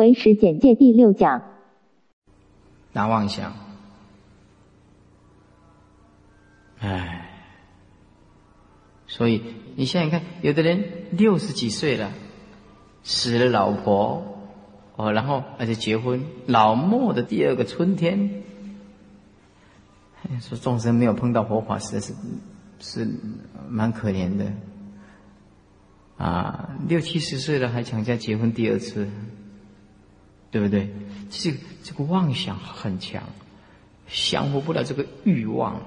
唯识简介第六讲。难妄想，哎，所以你想想看，有的人六十几岁了，死了老婆，哦，然后而且结婚，老末的第二个春天，说众生没有碰到佛法，实在是是蛮可怜的。啊，六七十岁了还想再结婚第二次，对不对？这个这个妄想很强，降服不了这个欲望。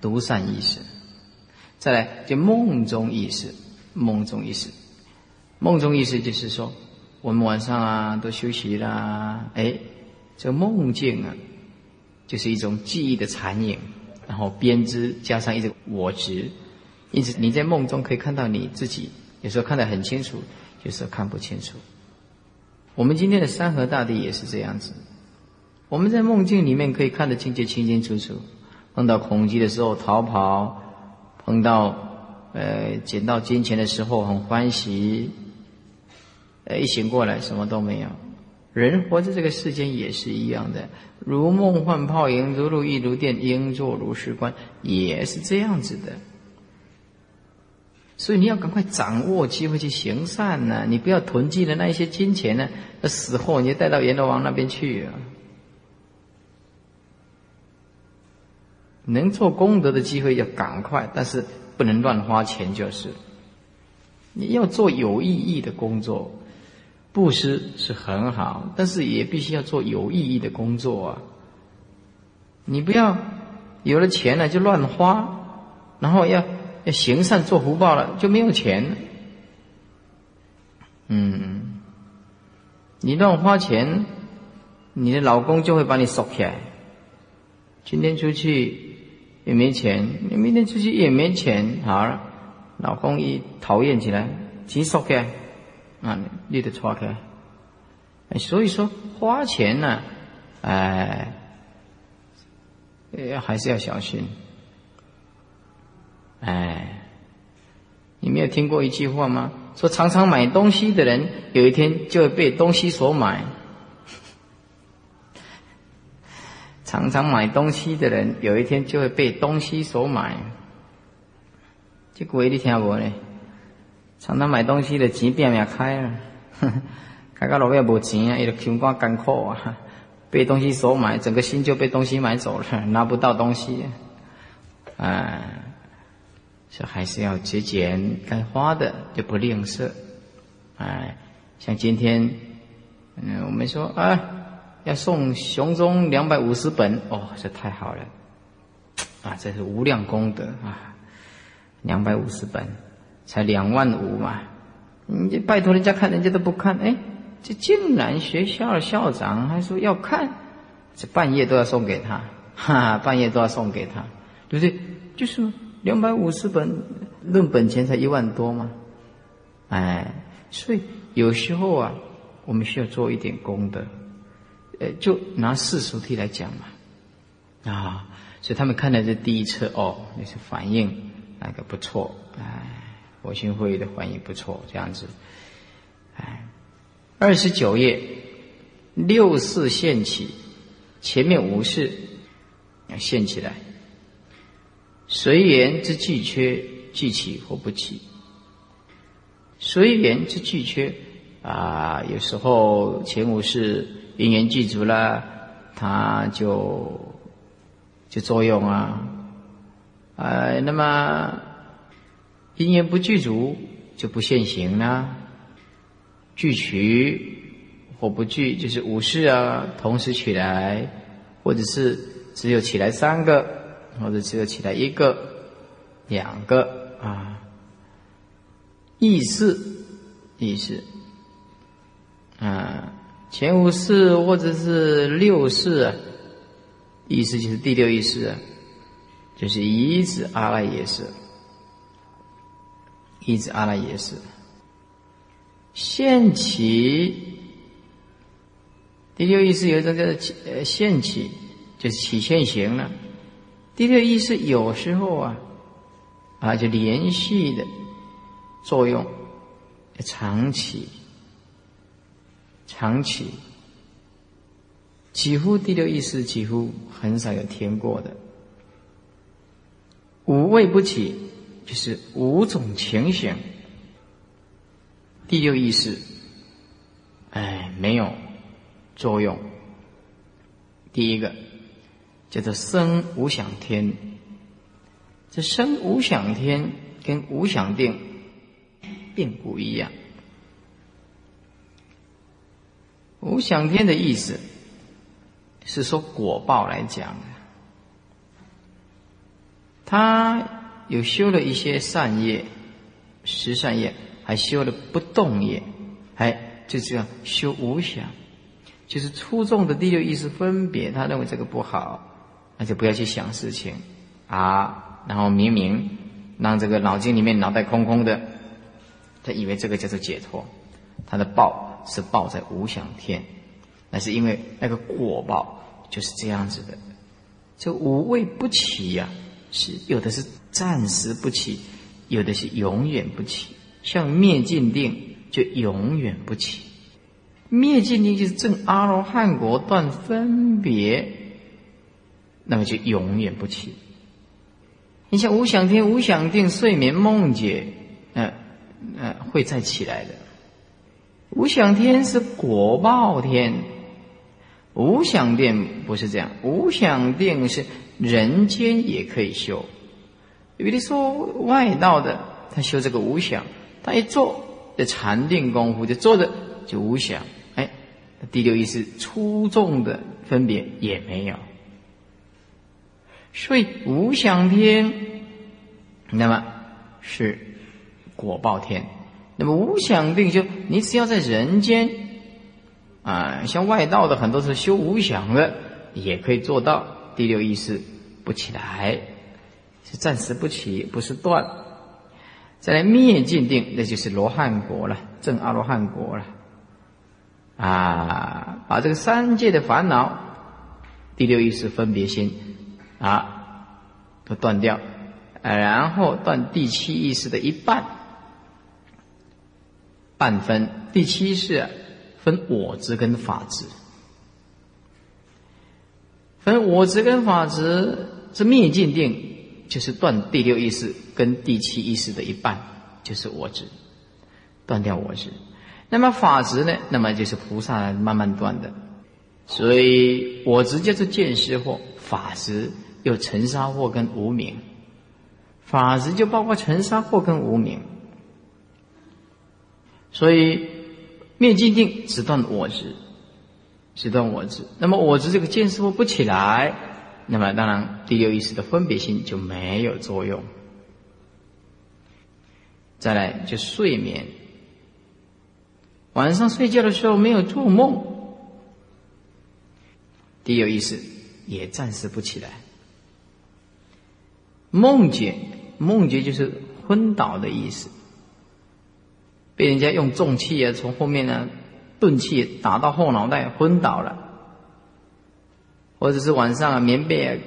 独善意识，再来就梦中意识，梦中意识，梦中意识就是说，我们晚上啊都休息啦，哎，这个梦境啊，就是一种记忆的残影，然后编织加上一种我执。因此，你在梦中可以看到你自己，有时候看得很清楚，有时候看不清楚。我们今天的山河大地也是这样子，我们在梦境里面可以看得清清清清楚楚。碰到恐惧的时候逃跑，碰到呃捡到金钱的时候很欢喜，呃一醒过来什么都没有。人活在这个世间也是一样的，如梦幻泡影，如露亦如电，应作如是观，也是这样子的。所以你要赶快掌握机会去行善呢，你不要囤积的那一些金钱呢，那死后你就带到阎罗王那边去啊。能做功德的机会要赶快，但是不能乱花钱就是。你要做有意义的工作，布施是很好，但是也必须要做有意义的工作啊。你不要有了钱了就乱花，然后要。要行善做福报了，就没有钱。嗯，你乱花钱，你的老公就会把你锁起来。今天出去也没钱，你明天出去也没钱，好了，老公一讨厌起来，钱锁起来，啊，你得错开。所以说花钱呢，哎，还是要小心。哎，你没有听过一句话吗？说常常买东西的人，有一天就会被东西所买。常常买东西的人，有一天就会被东西所买。这鬼你听过呢？常常买东西的钱变变开了，开到路也无钱啊，伊就穷光艰苦啊，被东西所买，整个心就被东西买走了，拿不到东西。哎。这还是要节俭，该花的就不吝啬。哎，像今天，嗯，我们说啊，要送熊中两百五十本，哦，这太好了，啊，这是无量功德啊，两百五十本，才两万五嘛，你拜托人家看，人家都不看，哎，这竟然学校校长还说要看，这半夜都要送给他，哈哈，半夜都要送给他，对不对？就是。两百五十本，论本钱才一万多吗？哎，所以有时候啊，我们需要做一点功德。呃，就拿世俗题来讲嘛，啊，所以他们看到这第一册哦，那是反应那个不错，哎，佛心会的反应不错，这样子，哎，二十九页六四现起，前面五四要现起来。随缘之具缺，具起或不起。随缘之具缺，啊，有时候前五世因缘具足了，它就就作用啊，啊，那么因缘不具足就不现行了。具取或不具，就是五事啊，同时起来，或者是只有起来三个。或者只有起来一个、两个啊，意识、意识啊，前五世或者是六世啊，意识就是第六意识，就是一子阿赖耶识，一子阿赖耶识，现起第六意识有一种叫做呃现起，就是起现行了。第六意识有时候啊，啊就连续的作用，长期，常起，几乎第六意识几乎很少有听过的。五味不起，就是五种情形。第六意识，哎，没有作用。第一个叫做生无想天，这生无想天跟无想定并不一样。无想天的意思是说果报来讲的。他有修了一些善业，十善业，还修了不动业，还就这样修无想，就是粗重的第六意识分别，他认为这个不好，那就不要去想事情啊。然后明明让这个脑筋里面脑袋空空的，他以为这个叫做解脱，他的报是报在无想天，那是因为那个果报就是这样子的，这无畏不起呀。是有的是暂时不起，有的是永远不起。像灭尽定就永远不起，灭尽定就是正阿罗汉果断分别，那么就永远不起。你像无想天、无想定、睡眠梦解，嗯嗯，会再起来的。无想天是果报天，无想定不是这样，无想定是。人间也可以修，有的说外道的，他修这个无想，他一做的禅定功夫就做的就无想，哎，第六意识粗重的分别也没有，所以无想天，那么是果报天，那么无想定就你只要在人间，啊，像外道的很多是修无想的，也可以做到第六意识。不起来，是暂时不起，不是断。再来灭尽定，那就是罗汉果了，正阿罗汉果了。啊，把这个三界的烦恼，第六意识分别心啊，都断掉，然后断第七意识的一半，半分。第七是分我执跟法执。分我执跟法执是灭尽定，就是断第六意识跟第七意识的一半，就是我执，断掉我执。那么法执呢？那么就是菩萨慢慢断的。所以我执叫做见识惑，法执有尘沙惑跟无明。法执就包括尘沙惑跟无明。所以灭尽定只断我执。只断我执，那么我执这个见识物不起来，那么当然第六意识的分别心就没有作用。再来就睡眠，晚上睡觉的时候没有做梦，第六意识也暂时不起来。梦觉，梦觉就是昏倒的意思，被人家用重器啊从后面呢。钝器打到后脑袋昏倒了，或者是晚上啊棉被啊，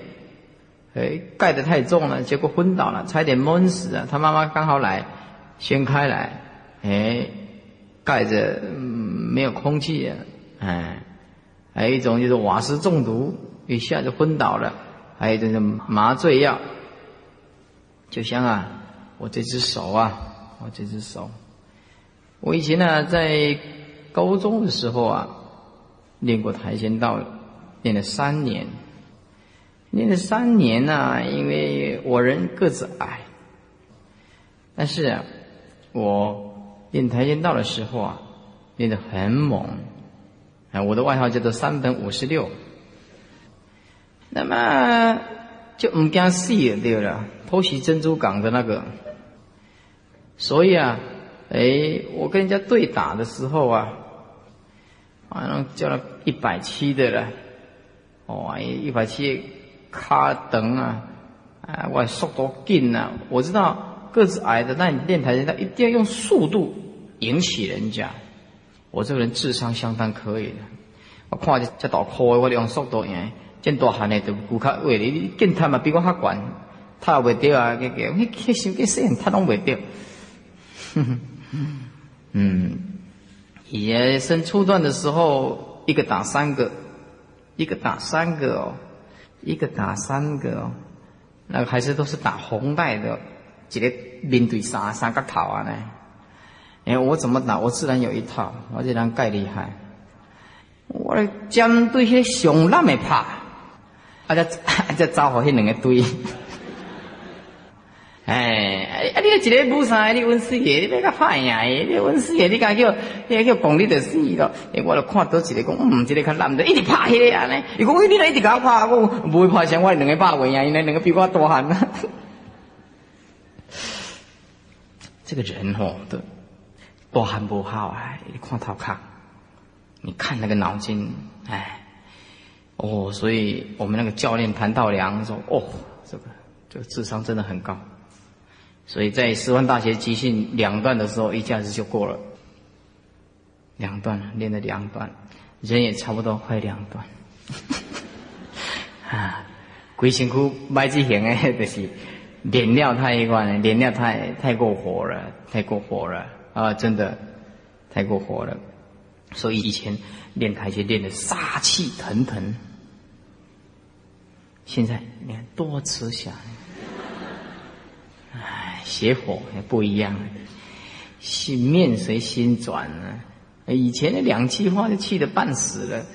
哎盖得太重了，结果昏倒了，差点闷死啊！他妈妈刚好来掀开来，哎盖着没有空气啊，哎，还有一种就是瓦斯中毒，一下就昏倒了，还有一种是麻醉药，就像啊我这只手啊，我这只手，我以前呢在。高中的时候啊，练过跆拳道，练了三年。练了三年呢，因为我人个子矮，但是，我练跆拳道的时候啊，练得很猛，啊，我的外号叫做三本五十六。那么就唔惊死对了，偷袭珍珠港的那个。所以啊，哎，我跟人家对打的时候啊。反正叫了一百七的了，哦，一百七卡等啊，啊，我速度劲啊！我知道个子矮的，那你练跆拳道一定要用速度引起人家。我这个人智商相当可以的，我看这这道课，我用速度赢，见大汉的都顾客为你见他嘛比我较悬，他也袂掉啊，个个，迄迄心计细，他拢袂掉。嗯。也生初段的时候，一个打三个，一个打三个哦，一个打三个哦，那个还是都是打红带的，一个面对三三个头啊呢。哎，我怎么打？我自然有一套，我这人盖厉害。我来针对迄上烂的拍，啊，再再招呼迄两个堆。哎，啊！你一个武三，你温四爷，你要甲拍赢诶！你温四爷，你敢叫，你敢叫讲你就死咯！哎，我就看到一个讲，嗯，一个较烂的，一直拍迄个安尼。伊讲，你来一直甲我拍，我不会拍，成我两个拍袂赢，因为两个比我大汉啊。这个人吼，都大汉不好啊！你看头壳，你看那个脑筋，哎，哦，所以我们那个教练谭道良说，哦，这个这个智商真的很高。所以在师范大学集训两段的时候，一下子就过了。两段练了两段，人也差不多快两段。啊，鬼辛苦买之前诶，就是练料太关，练了太太过火了，太过火了啊！真的太过火了。所以以前练台阶练的杀气腾腾，现在你看多慈祥。邪火也不一样，心面随心转呢。以前的两句话就气得半死了，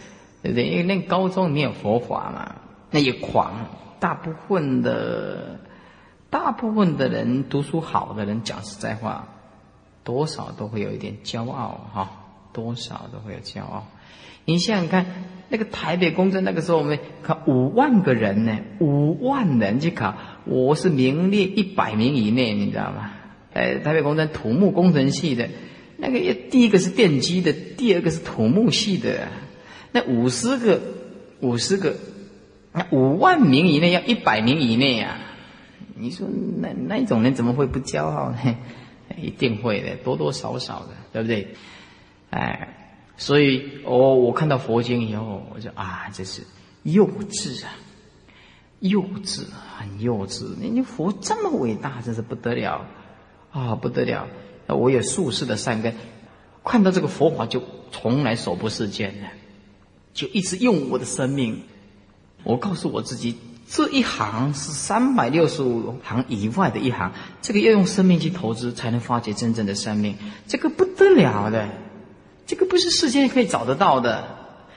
对不对？因为那高中没有佛法嘛，那也狂。大部分的，大部分的人读书好的人讲实在话，多少都会有一点骄傲哈，多少都会有骄傲。你想想看，那个台北公证那个时候，我们考五万个人呢，五万人去考。我是名列一百名以内，你知道吗？呃，台北工程土木工程系的，那个第一个是电机的，第二个是土木系的，那五十个，五十个，那五万名以内要一百名以内啊！你说那那种人怎么会不骄傲呢？一定会的，多多少少的，对不对？哎，所以我我看到佛经以后，我就啊，这是幼稚啊！幼稚，很幼稚。你佛这么伟大，真是不得了啊，不得了！我有术士的善根，看到这个佛法就从来手不释卷的，就一直用我的生命。我告诉我自己，这一行是三百六十五行以外的一行，这个要用生命去投资，才能发掘真正的生命。这个不得了的，这个不是世间可以找得到的。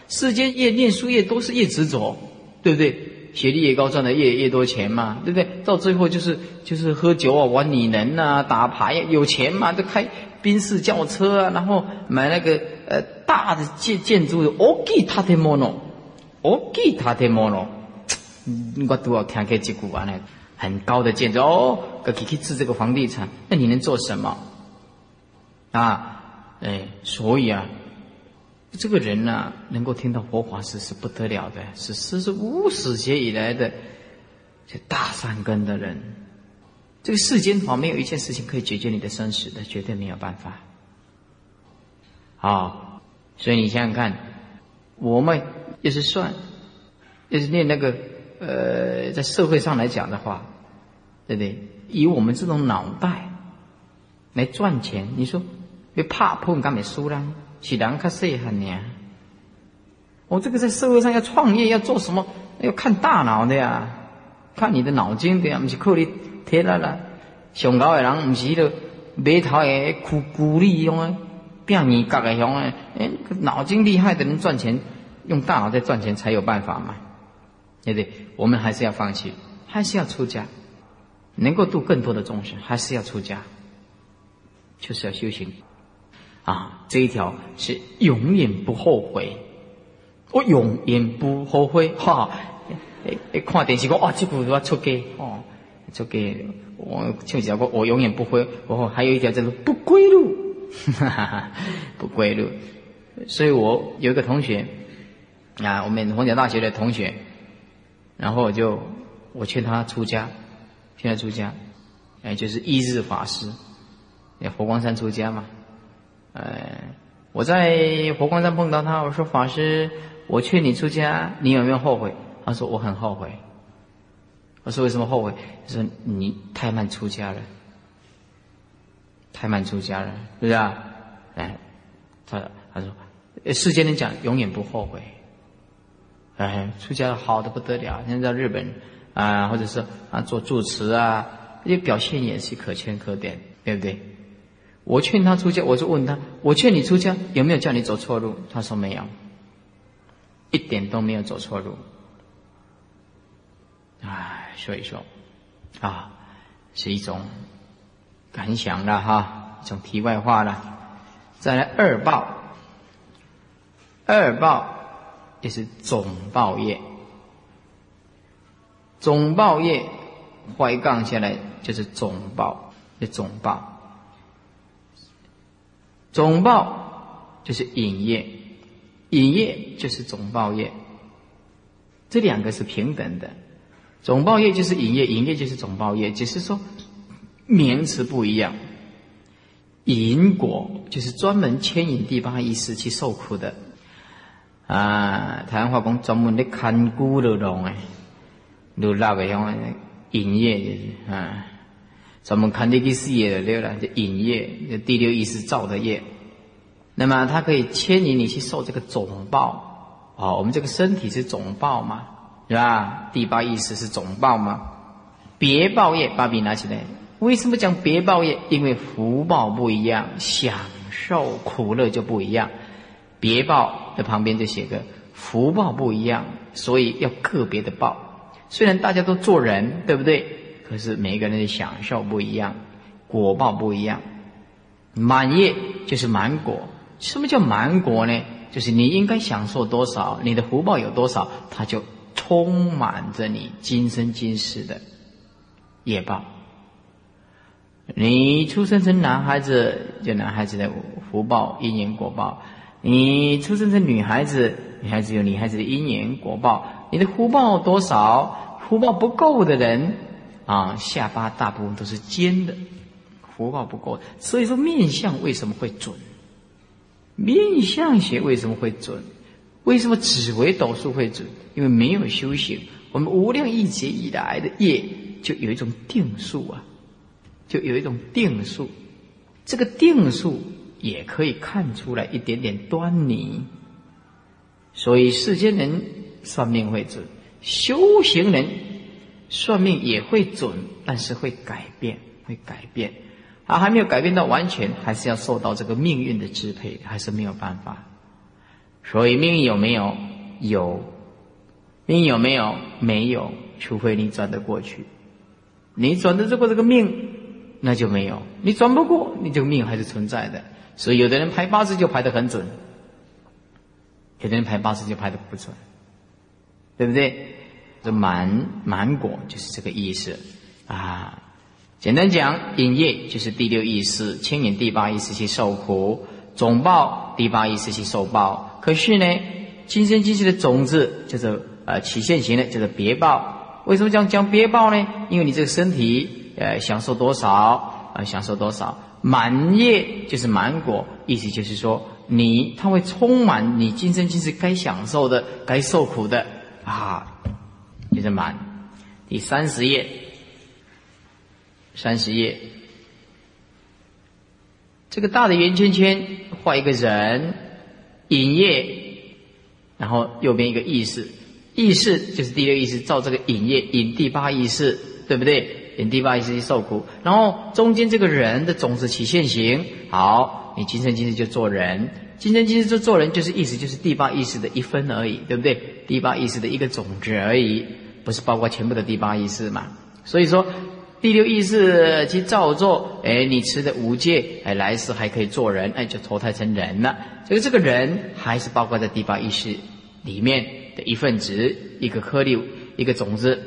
世间越念书越多，是越执着，对不对？学历越高，赚的越越多钱嘛，对不对？到最后就是就是喝酒啊，玩女人呐，打牌，有钱嘛，都开宾士轿车啊，然后买那个呃大的建建筑，o k 塔特莫诺，OK 塔特莫诺，我都要听开这句完了，很高的建筑哦，可以去治这个房地产，那你能做什么？啊，哎，所以啊。这个人呢，能够听到佛法是是不得了的，是是是无始劫以来的这大善根的人。这个世间法没有一件事情可以解决你的生死的，绝对没有办法。啊，所以你想想看，我们要是算，要是念那个呃，在社会上来讲的话，对不对？以我们这种脑袋来赚钱，你说别怕碰干没输啦？是人较细汉呢，我这个在社会上要创业要做什么？要看大脑的呀，看你的脑筋的呀，不是靠你贴来了。上高的人不是迄个眉头的苦苦力用的，变耳角的用的，哎，脑筋厉害的人赚钱，用大脑在赚钱才有办法嘛，对不对？我们还是要放弃，还是要出家，能够度更多的众生，还是要出家，就是要修行。啊，这一条是永远不后悔，我永远不后悔。哈，诶诶，看电视讲，哇，这部要出家哦，出家。我就讲过，我永远不会。哦，还有一条叫做不归路，哈哈哈，不归路。所以我有一个同学啊，我们红桥大学的同学，然后我就我劝他出家，劝他出家，哎，就是一日法师，在佛光山出家嘛。哎，我在佛光山碰到他，我说法师，我劝你出家，你有没有后悔？他说我很后悔。我说为什么后悔？他说你太慢出家了，太慢出家了，是不是啊？哎，他他说，世间人讲永远不后悔。哎，出家好的不得了，现在日本啊，或者是啊做住持啊，这表现也是可圈可点，对不对？我劝他出家，我就问他：我劝你出家，有没有叫你走错路？他说没有，一点都没有走错路。唉，所以说，啊，是一种感想了哈，一种题外话了。再来二报，二报也是总报业，总报业坏杠下来就是总报，就总报。总报就是引业，引业就是总报业，这两个是平等的。总报业就是引业，引业就是总报业，只是说名词不一样。因果就是专门牵引第八意识去受苦的啊。台湾话讲专门的看孤的龙哎，都那个样引业就是啊。咱们看这个事业的对了，就引业，第六意识造的业。那么它可以牵引你去受这个总报哦。我们这个身体是总报嘛，是吧？第八意识是总报嘛？别报业，把笔拿起来。为什么讲别报业？因为福报不一样，享受苦乐就不一样。别报的旁边就写个福报不一样，所以要个别的报。虽然大家都做人，对不对？可是每个人的享受不一样，果报不一样。满业就是满果，什么叫满果呢？就是你应该享受多少，你的福报有多少，它就充满着你今生今世的业报。你出生成男孩子，就男孩子的福报因缘果报；你出生成女孩子，女孩子有女孩子的因缘果报。你的福报多少？福报不够的人。啊，下巴大部分都是尖的，福报不够，所以说面相为什么会准？面相学为什么会准？为什么紫微斗数会准？因为没有修行，我们无量亿劫以来的业就有一种定数啊，就有一种定数，这个定数也可以看出来一点点端倪。所以世间人算命会准，修行人。算命也会准，但是会改变，会改变。啊，还没有改变到完全，还是要受到这个命运的支配，还是没有办法。所以命运有没有？有。命运有没有？没有。除非你转得过去，你转得过这个命，那就没有。你转不过，你这个命还是存在的。所以有的人排八字就排得很准，有的人排八字就排得不准，对不对？这满满果就是这个意思啊。简单讲，引业就是第六意识牵引第八意识去受苦，总报第八意识去受报。可是呢，今生今世的种子就是呃起现行的，就是别报。为什么讲讲别报呢？因为你这个身体呃享受多少啊，享受多少满业就是满果，意思就是说你它会充满你今生今世该享受的、该受苦的啊。就是满，第三十页，三十页，这个大的圆圈圈画一个人，影业，然后右边一个意识，意识就是第六意识，照这个影业引第八意识，对不对？引第八意识去受苦，然后中间这个人的种子起现行，好，你今生今世就做人，今生今世就做人，就是意思就是第八意识的一分而已，对不对？第八意识的一个种子而已。不是包括全部的第八意识嘛？所以说，第六意识去造作，哎，你持的五戒，哎，来世还可以做人，哎，就投胎成人了。这个这个人还是包括在第八意识里面的一份子，一个颗粒，一个种子。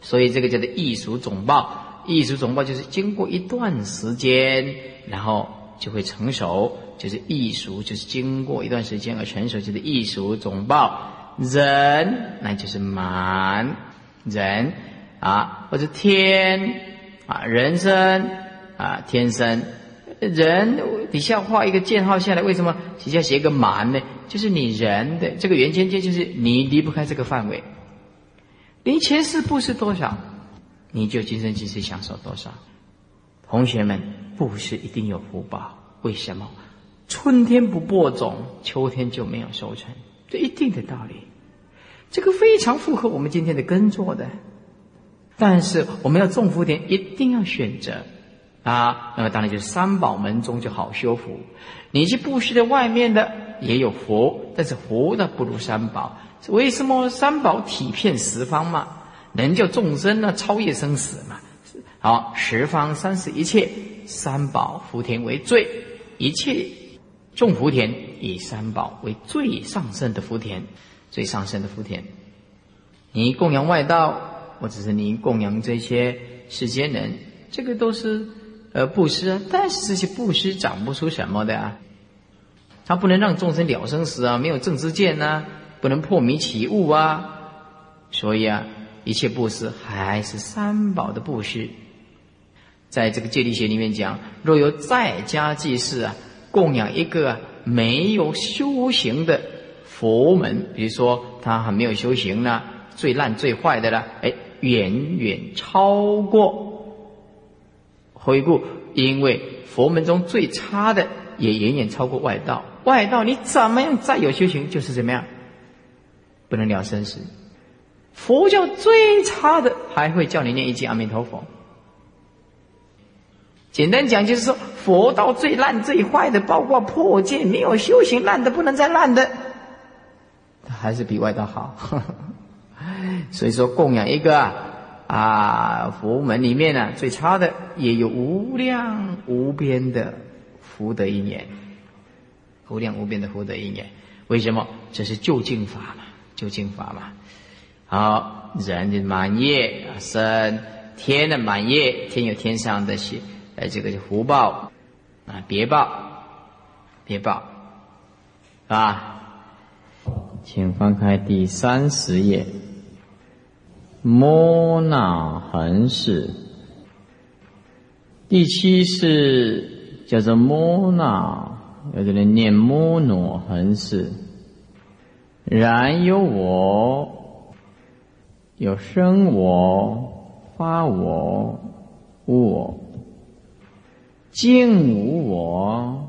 所以这个叫做异熟总报。异熟总报就是经过一段时间，然后就会成熟，就是异熟，就是经过一段时间而成熟，就是异熟总报。人，那就是满人啊，或者天啊，人生啊，天生人底下画一个箭号下来，为什么底下写一个满呢？就是你人的这个圆圈圈，就是你离不开这个范围。你前世布施多少，你就今生今世享受多少。同学们，布施一定有福报，为什么？春天不播种，秋天就没有收成，这一定的道理。这个非常符合我们今天的耕作的。但是我们要种福田，一定要选择啊。那么当然就是三宝门中就好修福。你去布施的外面的也有福，但是福的不如三宝。为什么三宝体遍十方嘛？能救众生呢，超越生死嘛。好，十方三世一切三宝福田为最，一切种福田以三宝为最上圣的福田，最上圣的福田。你供养外道。或者是你供养这些世间人，这个都是呃布施啊。但是这些布施长不出什么的啊，他不能让众生了生死啊，没有正知见呐，不能破迷起悟啊。所以啊，一切布施还是三宝的布施。在这个戒律学里面讲，若有在家祭祀啊，供养一个没有修行的佛门，比如说他还没有修行呢，最烂最坏的了，哎。远远超过回顾，因为佛门中最差的也远远超过外道。外道你怎么样再有修行，就是怎么样不能了生死。佛教最差的还会叫你念一句阿弥陀佛。简单讲就是说，佛道最烂最坏的，包括破戒没有修行烂的不能再烂的，还是比外道好。所以说，供养一个啊佛门里面呢，最差的也有无量无边的福德因缘，无量无边的福德因缘。为什么？这是究竟法嘛，究竟法嘛。好，人的满业生天的满业，天有天上的些呃这个福报啊，别报，别报，啊。请翻开第三十页。摩那恒氏，第七是叫做摩那，有的人念摩那恒氏。然有我，有生我、发我、无我，净无我，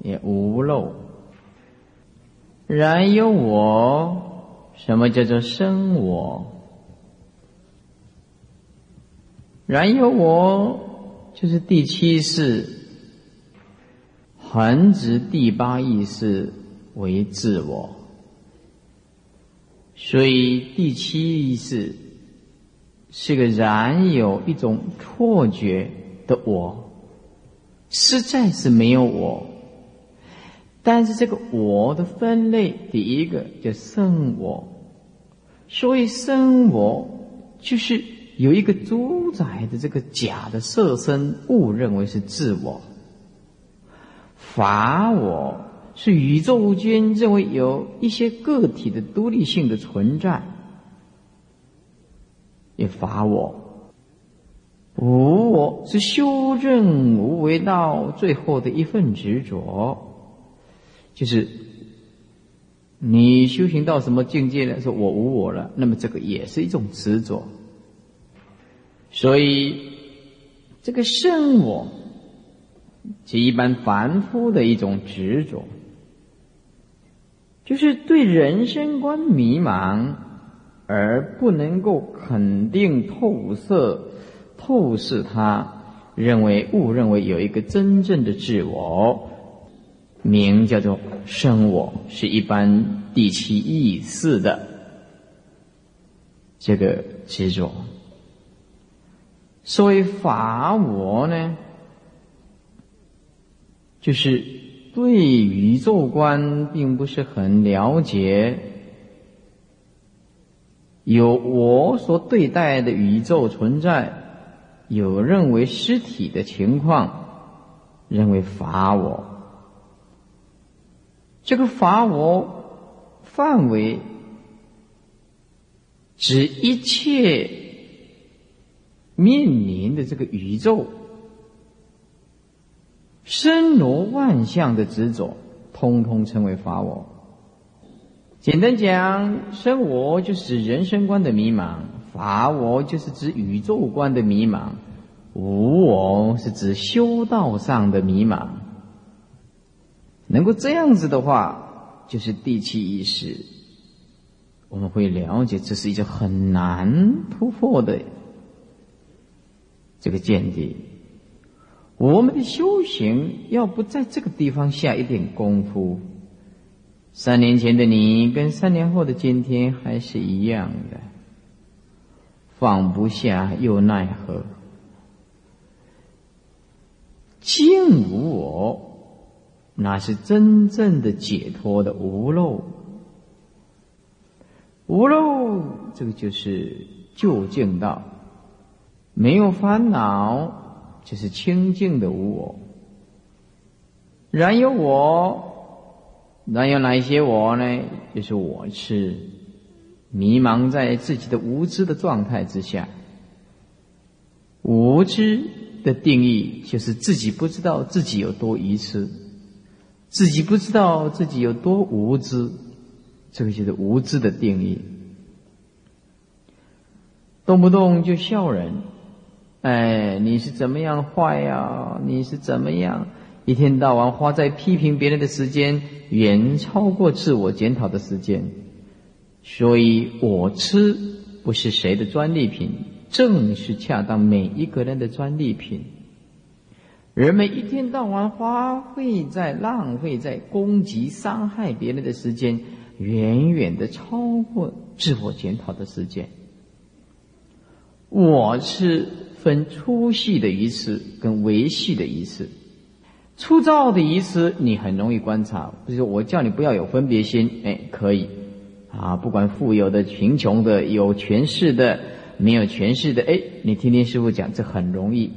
也无漏。然有我，什么叫做生我？然有我，就是第七世恒直第八意识为自我，所以第七意识是个然有一种错觉的我，实在是没有我。但是这个我的分类，第一个叫生我，所以生我就是。有一个主宰的这个假的色身，误认为是自我；法我是宇宙间认为有一些个体的独立性的存在，也法我；无我是修正无为道最后的一份执着，就是你修行到什么境界了，说我无我了，那么这个也是一种执着。所以，这个圣我，是一般凡夫的一种执着，就是对人生观迷茫，而不能够肯定透彻、透视他，认为误认为有一个真正的自我，名叫做生我，是一般第七意识的这个执着。所谓法我呢，就是对宇宙观并不是很了解，有我所对待的宇宙存在，有认为实体的情况，认为法我。这个法我范围指一切。面临的这个宇宙，森罗万象的执着，通通称为法我。简单讲，生我就是人生观的迷茫，法。我就是指宇宙观的迷茫，无我是指修道上的迷茫。能够这样子的话，就是第七意识，我们会了解这是一个很难突破的这个见地。我们的修行要不在这个地方下一点功夫，三年前的你跟三年后的今天还是一样的，放不下又奈何？净无我，那是真正的解脱的无漏。无漏，这个就是究竟道，没有烦恼，就是清净的无我。然有我，然有哪一些我呢？就是我是迷茫在自己的无知的状态之下，无知。的定义就是自己不知道自己有多愚痴，自己不知道自己有多无知，这个就是无知的定义。动不动就笑人，哎，你是怎么样坏呀？你是怎么样？一天到晚花在批评别人的时间，远超过自我检讨的时间。所以，我吃不是谁的专利品。正是恰当每一个人的专利品。人们一天到晚花费在浪费在攻击、伤害别人的时间，远远的超过自我检讨的时间。我是分粗细的仪式跟维系的仪式。粗糙的仪式你很容易观察，比如说我叫你不要有分别心，哎，可以啊，不管富有的、贫穷的、有权势的。没有权势的，哎，你听听师傅讲，这很容易。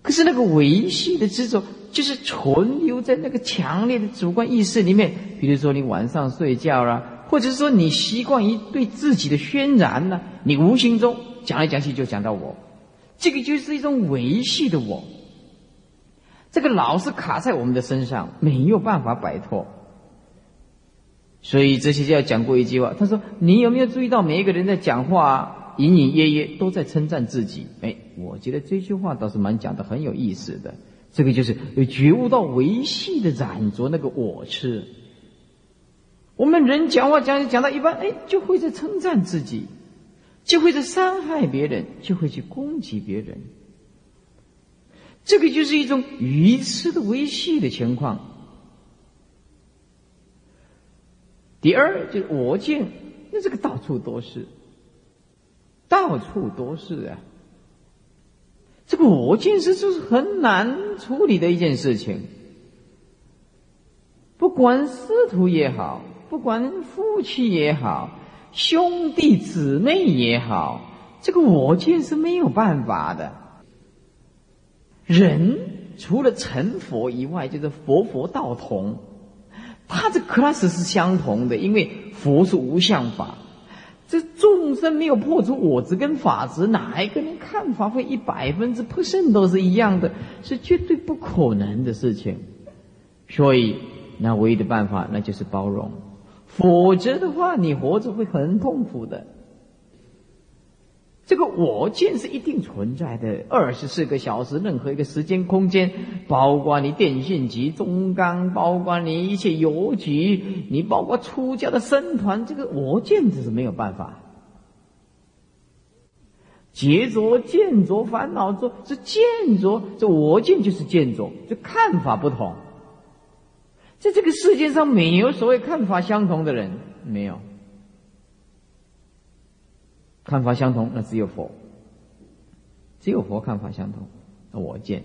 可是那个维系的执着，就是存留在那个强烈的主观意识里面。比如说，你晚上睡觉啦，或者是说你习惯于对自己的渲染呢，你无形中讲来讲去就讲到我，这个就是一种维系的我。这个老是卡在我们的身上，没有办法摆脱。所以这些就要讲过一句话，他说：“你有没有注意到每一个人在讲话？”隐隐约约都在称赞自己，哎，我觉得这句话倒是蛮讲的很有意思的。这个就是有觉悟到维系的染着那个我痴。我们人讲话讲讲到一半，哎，就会在称赞自己，就会在伤害别人，就会去攻击别人。这个就是一种愚痴的维系的情况。第二就是我见，那这个到处都是。到处都是啊！这个我见识就是很难处理的一件事情。不管师徒也好，不管夫妻也好，兄弟姊妹也好，这个我见是没有办法的。人除了成佛以外，就是佛佛道同，他这 class 是相同的，因为佛是无相法。这众生没有破除我执跟法执，哪一个人看法会一百分之 percent 都是一样的？是绝对不可能的事情。所以，那唯一的办法，那就是包容。否则的话，你活着会很痛苦的。这个我见是一定存在的，二十四个小时，任何一个时间空间，包括你电信局、中钢，包括你一切邮局，你包括出家的僧团，这个我见这是没有办法。劫着、见着、烦恼着，是见着，这我见就是见着，就看法不同。在这个世界上，没有所谓看法相同的人，没有。看法相同，那只有佛，只有佛看法相同。那我见，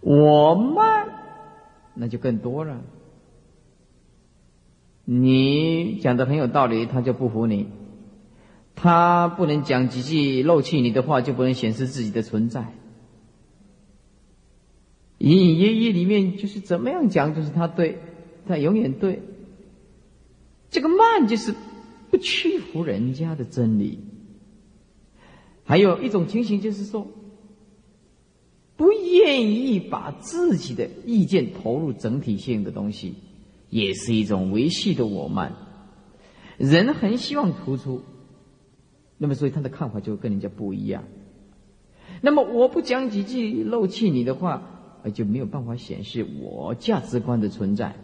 我慢，那就更多了。你讲的很有道理，他就不服你；他不能讲几句漏气你的话，就不能显示自己的存在。隐隐约约里面就是怎么样讲，就是他对，他永远对。这个慢就是。不屈服人家的真理，还有一种情形就是说，不愿意把自己的意见投入整体性的东西，也是一种维系的我慢。人很希望突出，那么所以他的看法就跟人家不一样。那么我不讲几句漏气你的话，就没有办法显示我价值观的存在。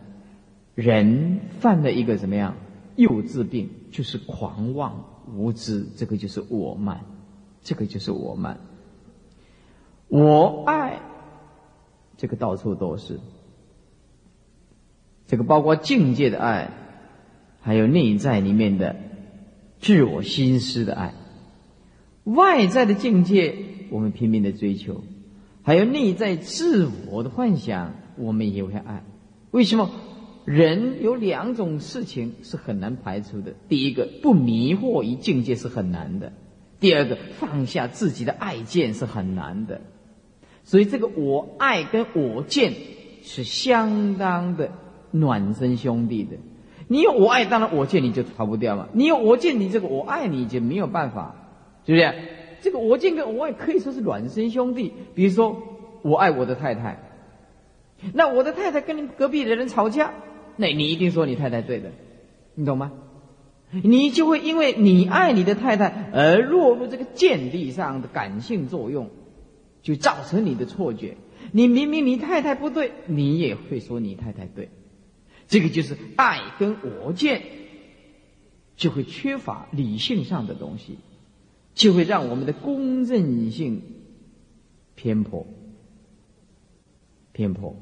人犯了一个怎么样幼稚病，就是狂妄无知，这个就是我慢，这个就是我慢。我爱，这个到处都是。这个包括境界的爱，还有内在里面的自我心思的爱。外在的境界，我们拼命的追求，还有内在自我的幻想，我们也会爱。为什么？人有两种事情是很难排除的。第一个，不迷惑于境界是很难的；第二个，放下自己的爱见是很难的。所以，这个我爱跟我见是相当的暖身兄弟的。你有我爱，当然我见你就逃不掉嘛。你有我见，你这个我爱你就没有办法，是不是？这个我见跟我爱可以说是暖身兄弟。比如说，我爱我的太太，那我的太太跟隔壁的人吵架。那你一定说你太太对的，你懂吗？你就会因为你爱你的太太而落入这个见地上的感性作用，就造成你的错觉。你明明你太太不对，你也会说你太太对。这个就是爱跟我见，就会缺乏理性上的东西，就会让我们的公正性偏颇，偏颇。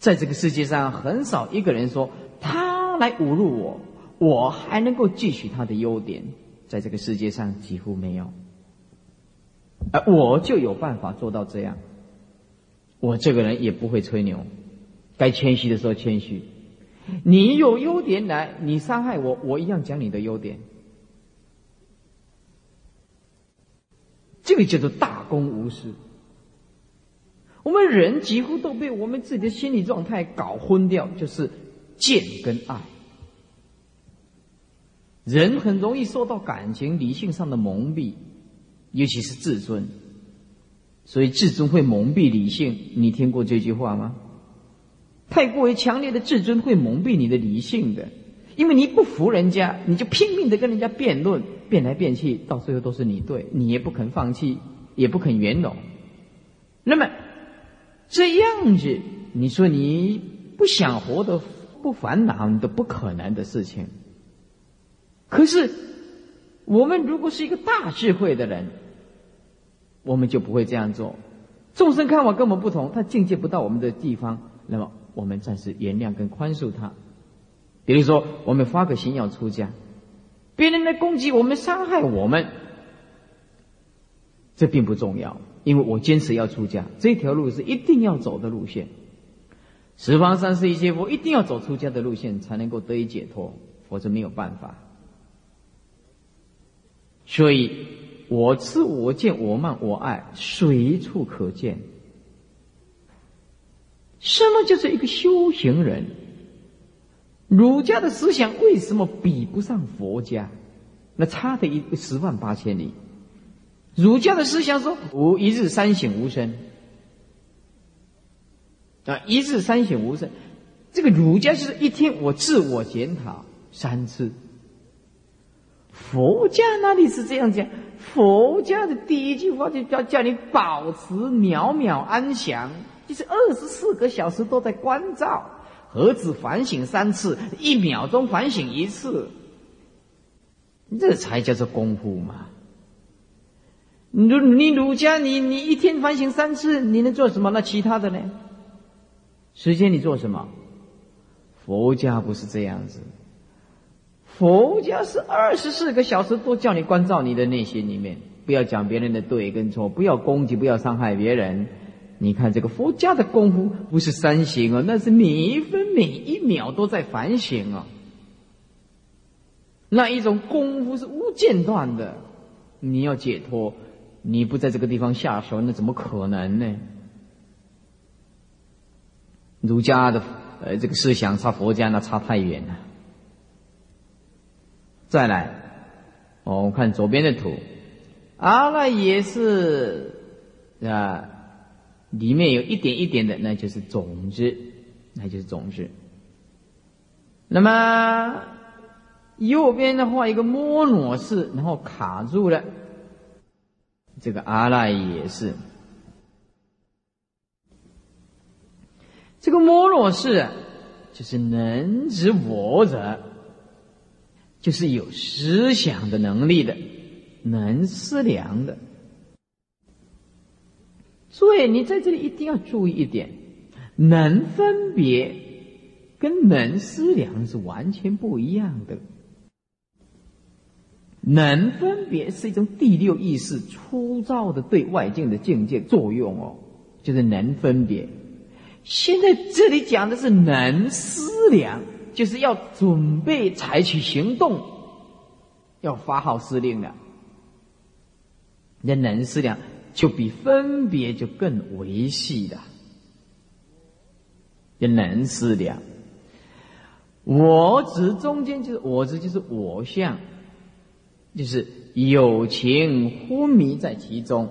在这个世界上，很少一个人说他来侮辱我，我还能够汲取他的优点。在这个世界上，几乎没有。而我就有办法做到这样。我这个人也不会吹牛，该谦虚的时候谦虚。你有优点来，你伤害我，我一样讲你的优点。这个叫做大公无私。我们人几乎都被我们自己的心理状态搞昏掉，就是见跟爱。人很容易受到感情、理性上的蒙蔽，尤其是自尊，所以自尊会蒙蔽理性。你听过这句话吗？太过于强烈的自尊会蒙蔽你的理性的，因为你不服人家，你就拼命的跟人家辩论，辩来辩去，到最后都是你对，你也不肯放弃，也不肯圆融。那么。这样子，你说你不想活的不烦恼，你都不可能的事情。可是，我们如果是一个大智慧的人，我们就不会这样做。众生看法跟我们不同，他境界不到我们的地方，那么我们暂时原谅跟宽恕他。比如说，我们发个心要出家，别人来攻击我们、伤害我们，这并不重要。因为我坚持要出家，这条路是一定要走的路线。十方三世一切佛一定要走出家的路线，才能够得以解脱，否则没有办法。所以，我知我见我慢我爱，随处可见。什么叫做一个修行人？儒家的思想为什么比不上佛家？那差的一十万八千里。儒家的思想说：“吾一日三省吾身。”啊，一日三省吾身，这个儒家就是一天我自我检讨三次。佛家哪里是这样讲？佛家的第一句话就叫叫你保持渺渺安详，就是二十四个小时都在关照，何止反省三次，一秒钟反省一次，这才叫做功夫嘛。儒你儒家，你你一天反省三次，你能做什么？那其他的呢？时间你做什么？佛家不是这样子，佛家是二十四个小时都叫你关照你的内心里面，不要讲别人的对跟错，不要攻击，不要伤害别人。你看这个佛家的功夫不是三省啊，那是每一分每一秒都在反省啊。那一种功夫是无间断的，你要解脱。你不在这个地方下手，那怎么可能呢？儒家的呃这个思想差佛家那差太远了。再来，哦，我看左边的图，啊，那也是啊，里面有一点一点的，那就是种子，那就是种子。那么右边的话一个摩罗式，然后卡住了。这个阿赖也是。这个摩罗是，就是能知我者，就是有思想的能力的，能思量的。所以你在这里一定要注意一点，能分别跟能思量是完全不一样的。能分别是一种第六意识粗糙的对外境的境界作用哦，就是能分别。现在这里讲的是能思量，就是要准备采取行动，要发号施令了。那能思量就比分别就更维系的，那能思量，我执中间就是我执，就是我相。就是有情昏迷在其中，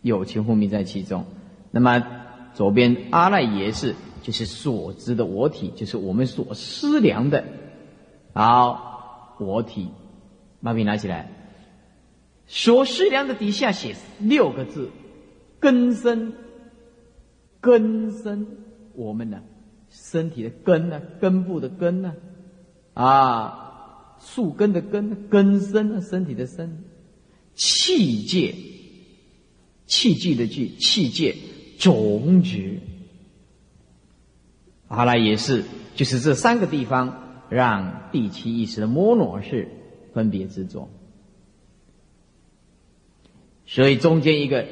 有情昏迷在其中。那么左边阿赖耶识就是所知的我体，就是我们所思量的。好，我体，把笔拿起来。所思量的底下写六个字：根深，根深。我们呢，身体的根呢，根部的根呢，啊。树根的根，根身身体的身，气界，气具的具，气界种子。阿赖耶识就是这三个地方，让第七意识的摩罗是分别执着。所以中间一个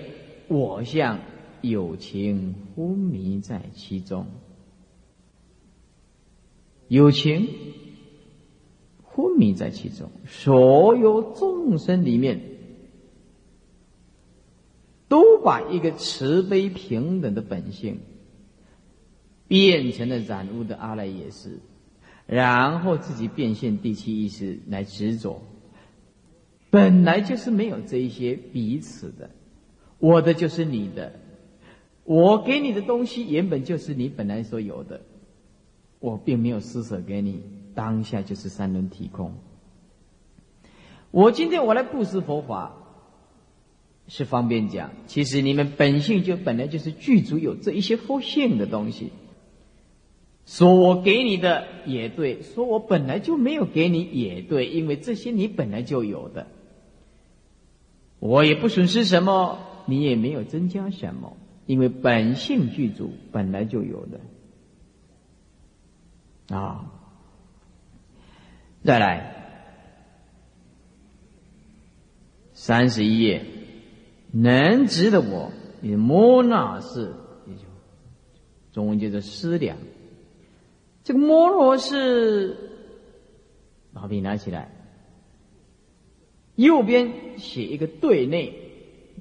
我相有情昏迷在其中，有情。昏迷在其中，所有众生里面，都把一个慈悲平等的本性，变成了染污的阿赖耶识，然后自己变现第七意识来执着。本来就是没有这一些彼此的，我的就是你的，我给你的东西原本就是你本来所有的，我并没有施舍给你。当下就是三轮体空。我今天我来布施佛法，是方便讲。其实你们本性就本来就是具足有这一些佛性的东西。说我给你的也对，说我本来就没有给你也对，因为这些你本来就有的，我也不损失什么，你也没有增加什么，因为本性具足，本来就有的。啊。再来，三十一页，能值的我，你摩那是，也就中文叫做思量。这个摩罗是，把笔拿起来，右边写一个对内，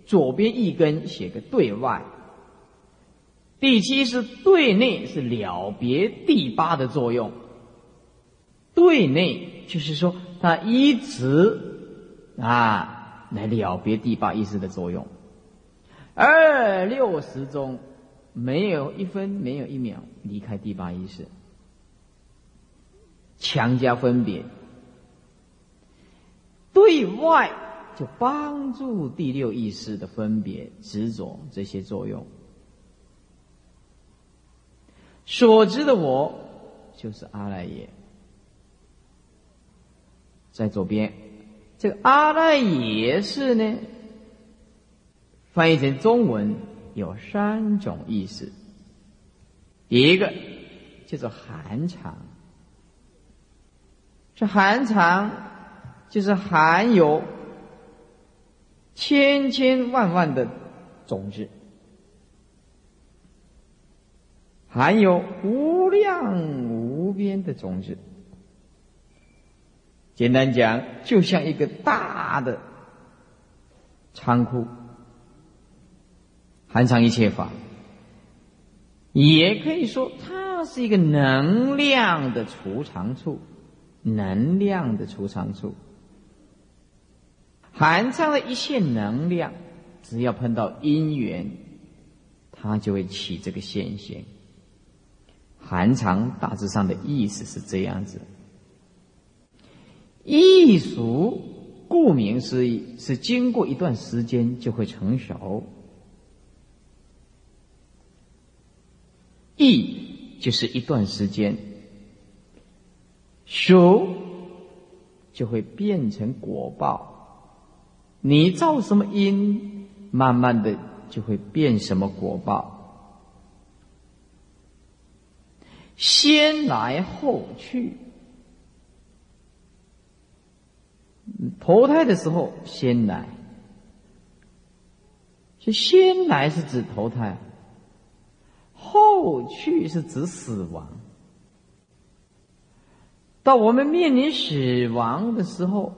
左边一根写个对外。第七是对内，是了别第八的作用。对内就是说，他一直啊来了别第八意识的作用，二六十中没有一分没有一秒离开第八意识，强加分别。对外就帮助第六意识的分别执着这些作用，所知的我就是阿赖耶。在左边，这个阿赖耶识呢，翻译成中文有三种意思。第一个叫做含藏，这含藏就是含有千千万万的种子，含有无量无边的种子。简单讲，就像一个大的仓库，含藏一切法。也可以说，它是一个能量的储藏处，能量的储藏处，含藏了一切能量。只要碰到因缘，它就会起这个现象。含藏大致上的意思是这样子。艺术，顾名思义，是经过一段时间就会成熟。意就是一段时间，熟就会变成果报。你造什么因，慢慢的就会变什么果报。先来后去，投胎的时候先来，是先来是指投胎，后去是指死亡。到我们面临死亡的时候，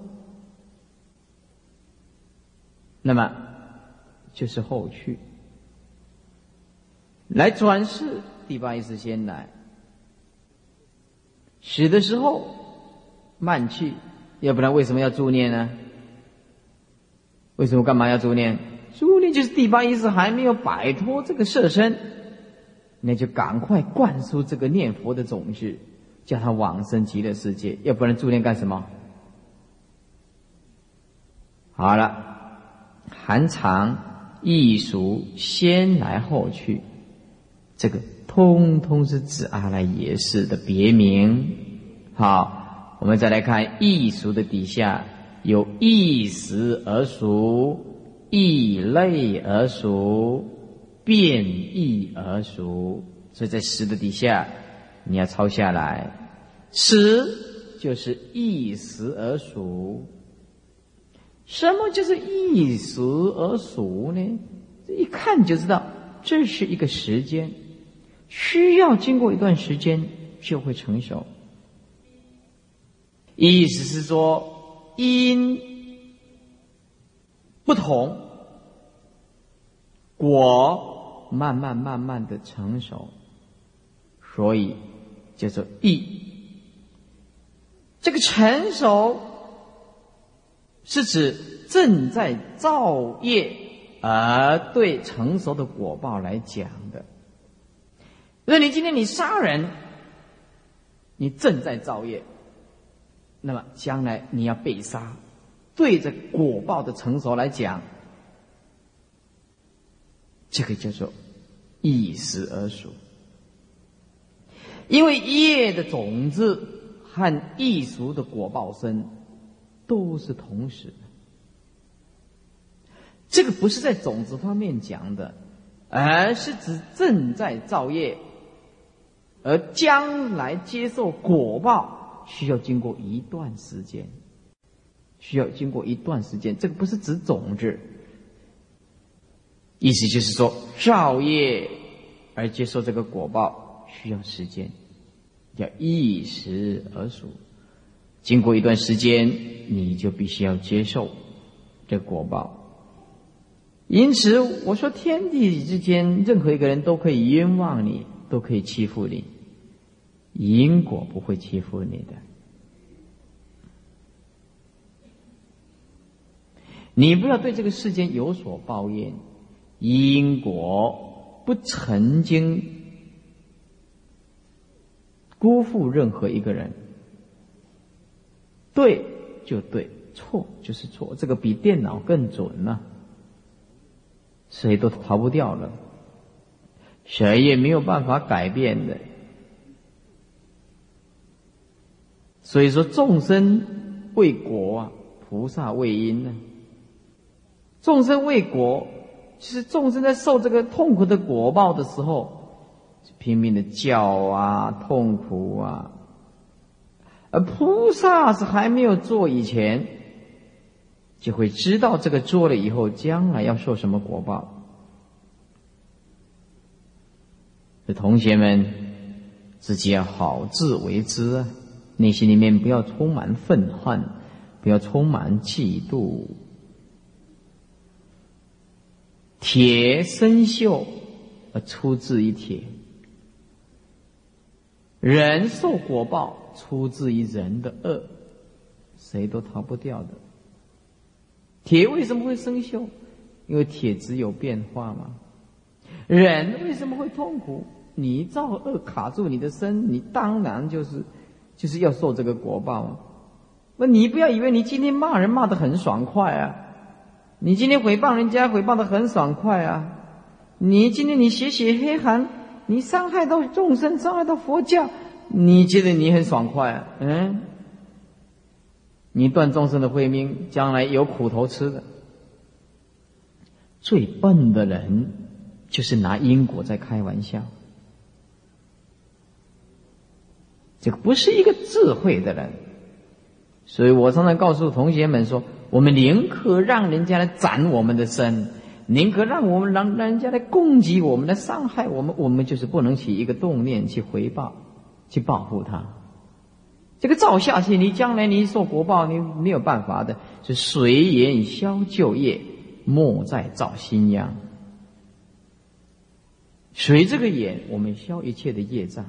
那么就是后去，来转世第八意识先来。死的时候慢去，要不然为什么要助念呢？为什么干嘛要助念？助念就是第八意识还没有摆脱这个色身，那就赶快灌输这个念佛的种子，叫他往生极乐世界。要不然助念干什么？好了，寒藏易俗，先来后去，这个。通通是指阿赖耶识的别名。好，我们再来看易俗的底下有异时而熟、异类而熟、变异而熟。所以在时的底下，你要抄下来。时就是异时而熟。什么就是异时而熟呢？这一看就知道，这是一个时间。需要经过一段时间就会成熟，意思是说因不同，果慢慢慢慢的成熟，所以叫做意。这个成熟是指正在造业，而对成熟的果报来讲的。那你今天你杀人，你正在造业，那么将来你要被杀，对着果报的成熟来讲，这个叫做一时而熟。因为业的种子和易熟的果报生都是同时的，这个不是在种子方面讲的，而是指正在造业。而将来接受果报，需要经过一段时间，需要经过一段时间。这个不是指种子，意思就是说造业而接受这个果报需要时间，要一时而熟。经过一段时间，你就必须要接受这果报。因此，我说天地之间，任何一个人都可以冤枉你。都可以欺负你，因果不会欺负你的。你不要对这个世间有所抱怨，因果不曾经辜负任何一个人。对就对，错就是错，这个比电脑更准呢，谁都逃不掉了。谁也没有办法改变的，所以说众生为果啊，菩萨为因呢。众生为果，其实众生在受这个痛苦的果报的时候，拼命的叫啊，痛苦啊。而菩萨是还没有做以前，就会知道这个做了以后，将来要受什么果报。这同学们，自己要好自为之啊！内心里面不要充满愤恨，不要充满嫉妒。铁生锈，而出自于铁；人受果报，出自于人的恶，谁都逃不掉的。铁为什么会生锈？因为铁只有变化嘛。人为什么会痛苦？你造恶卡住你的身，你当然就是就是要受这个果报。那你不要以为你今天骂人骂的很爽快啊，你今天诽谤人家诽谤的很爽快啊，你今天你写写黑函，你伤害到众生，伤害到佛教，你觉得你很爽快啊？嗯，你断众生的慧命，将来有苦头吃的。最笨的人，就是拿因果在开玩笑。这个不是一个智慧的人，所以我常常告诉同学们说：，我们宁可让人家来斩我们的身，宁可让我们让人家来攻击我们、来伤害我们，我们就是不能起一个动念去回报、去报复他。这个造下去，你将来你受果报，你没有办法的。是随缘消旧业，莫再造新殃。随这个眼，我们消一切的业障。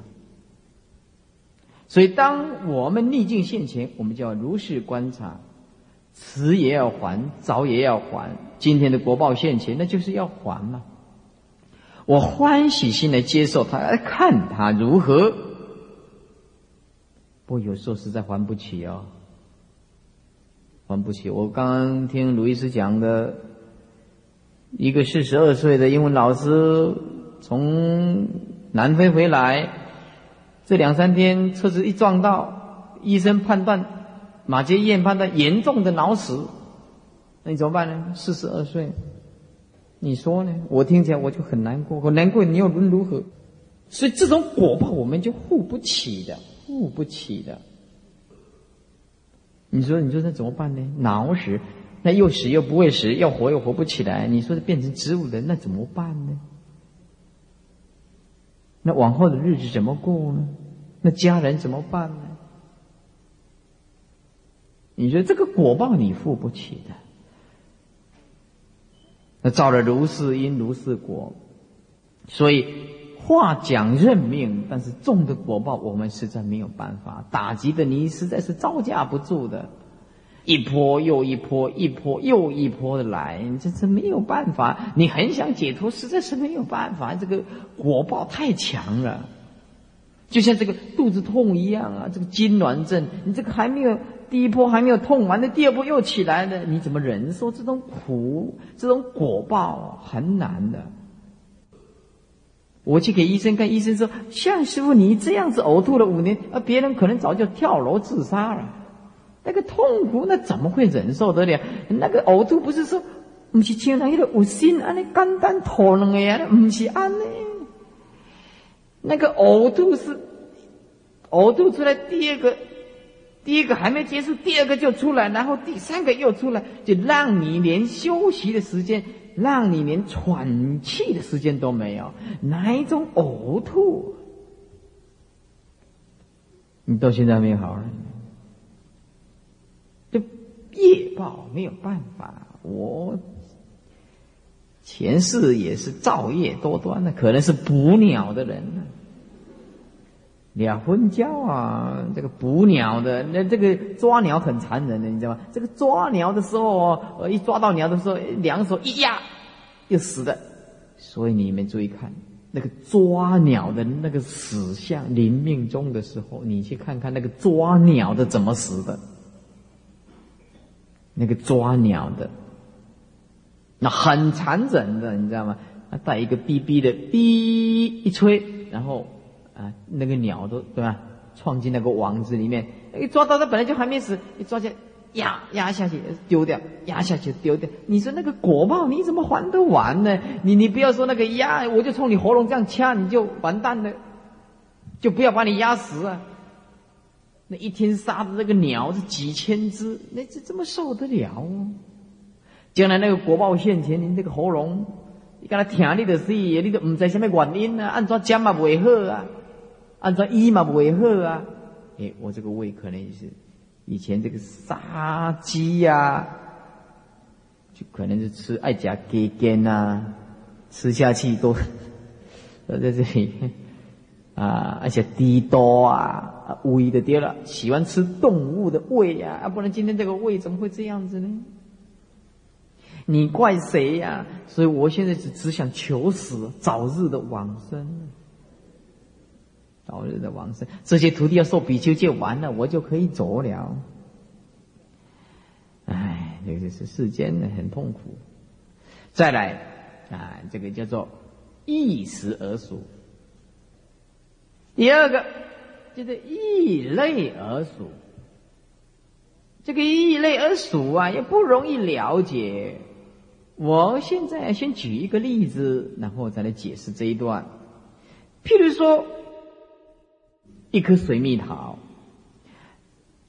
所以，当我们逆境现前，我们就要如实观察，迟也要还，早也要还。今天的国报现前，那就是要还嘛。我欢喜心来接受它，来看它如何。不过有时候实在还不起哦，还不起。我刚刚听鲁伊斯讲的，一个四十二岁的英文老师从南非回来。这两三天车子一撞到，医生判断马杰燕判断严重的脑死，那你怎么办呢？四十二岁，你说呢？我听起来我就很难过，我难过你又能如何？所以这种果报我们就护不起的，护不起的。你说你说那怎么办呢？脑死，那又死又不会死，要活又活不起来。你说变成植物人，那怎么办呢？那往后的日子怎么过呢？那家人怎么办呢？你说这个果报你付不起的。那造了如是因如是果，所以话讲认命，但是种的果报我们实在没有办法，打击的你实在是招架不住的。一波又一波，一波又一波的来，这是没有办法。你很想解脱，实在是没有办法。这个果报太强了，就像这个肚子痛一样啊，这个痉挛症，你这个还没有第一波还没有痛完，那第二波又起来了，你怎么忍受这种苦？这种果报很难的。我去给医生看，医生说：“向师傅，你这样子呕吐了五年，啊，别人可能早就跳楼自杀了。”那个痛苦，那怎么会忍受得了？那个呕吐不是说，不是像那个有心安尼简单吐两个呀？不是安尼。那个呕吐是呕吐出来，第二个，第一个还没结束，第二个就出来，然后第三个又出来，就让你连休息的时间，让你连喘气的时间都没有。哪一种呕吐？你到现在没好呢？业报没有办法，我前世也是造业多端的，可能是捕鸟的人呢。鸟昏觉啊，这个捕鸟的，那这个抓鸟很残忍的，你知道吗？这个抓鸟的时候，呃，一抓到鸟的时候，两手一压，又死的。所以你们注意看，那个抓鸟的那个死相，临命终的时候，你去看看那个抓鸟的怎么死的。那个抓鸟的，那很残忍的，你知道吗？他带一个哔哔的哔一吹，然后啊，那个鸟都对吧？闯进那个网子里面，一抓到它本来就还没死，一抓起来压压下去丢掉，压下去丢掉。你说那个果报你怎么还得完呢？你你不要说那个压，我就冲你喉咙这样掐，你就完蛋了，就不要把你压死啊！那一天杀的这个鸟是几千只，那这怎么受得了啊？将来那个国报现前，您这个喉咙，你跟他听你的事，你都唔知什么原因啊？按怎讲嘛不会好啊？按怎医嘛不会好啊？哎，我这个胃可能也是以前这个杀鸡呀，就可能是吃爱夹鸡肝呐，吃下去都都在这里。啊，而且低多啊，胃的跌了，喜欢吃动物的胃呀，啊，不然今天这个胃怎么会这样子呢？你怪谁呀？所以我现在只只想求死，早日的往生，早日的往生。这些徒弟要受比丘戒完了，我就可以走了。哎，这个是世间的很痛苦。再来啊，这个叫做一时而熟。第二个就是异类而属。这个异类而属啊，也不容易了解。我现在先举一个例子，然后再来解释这一段。譬如说，一颗水蜜桃，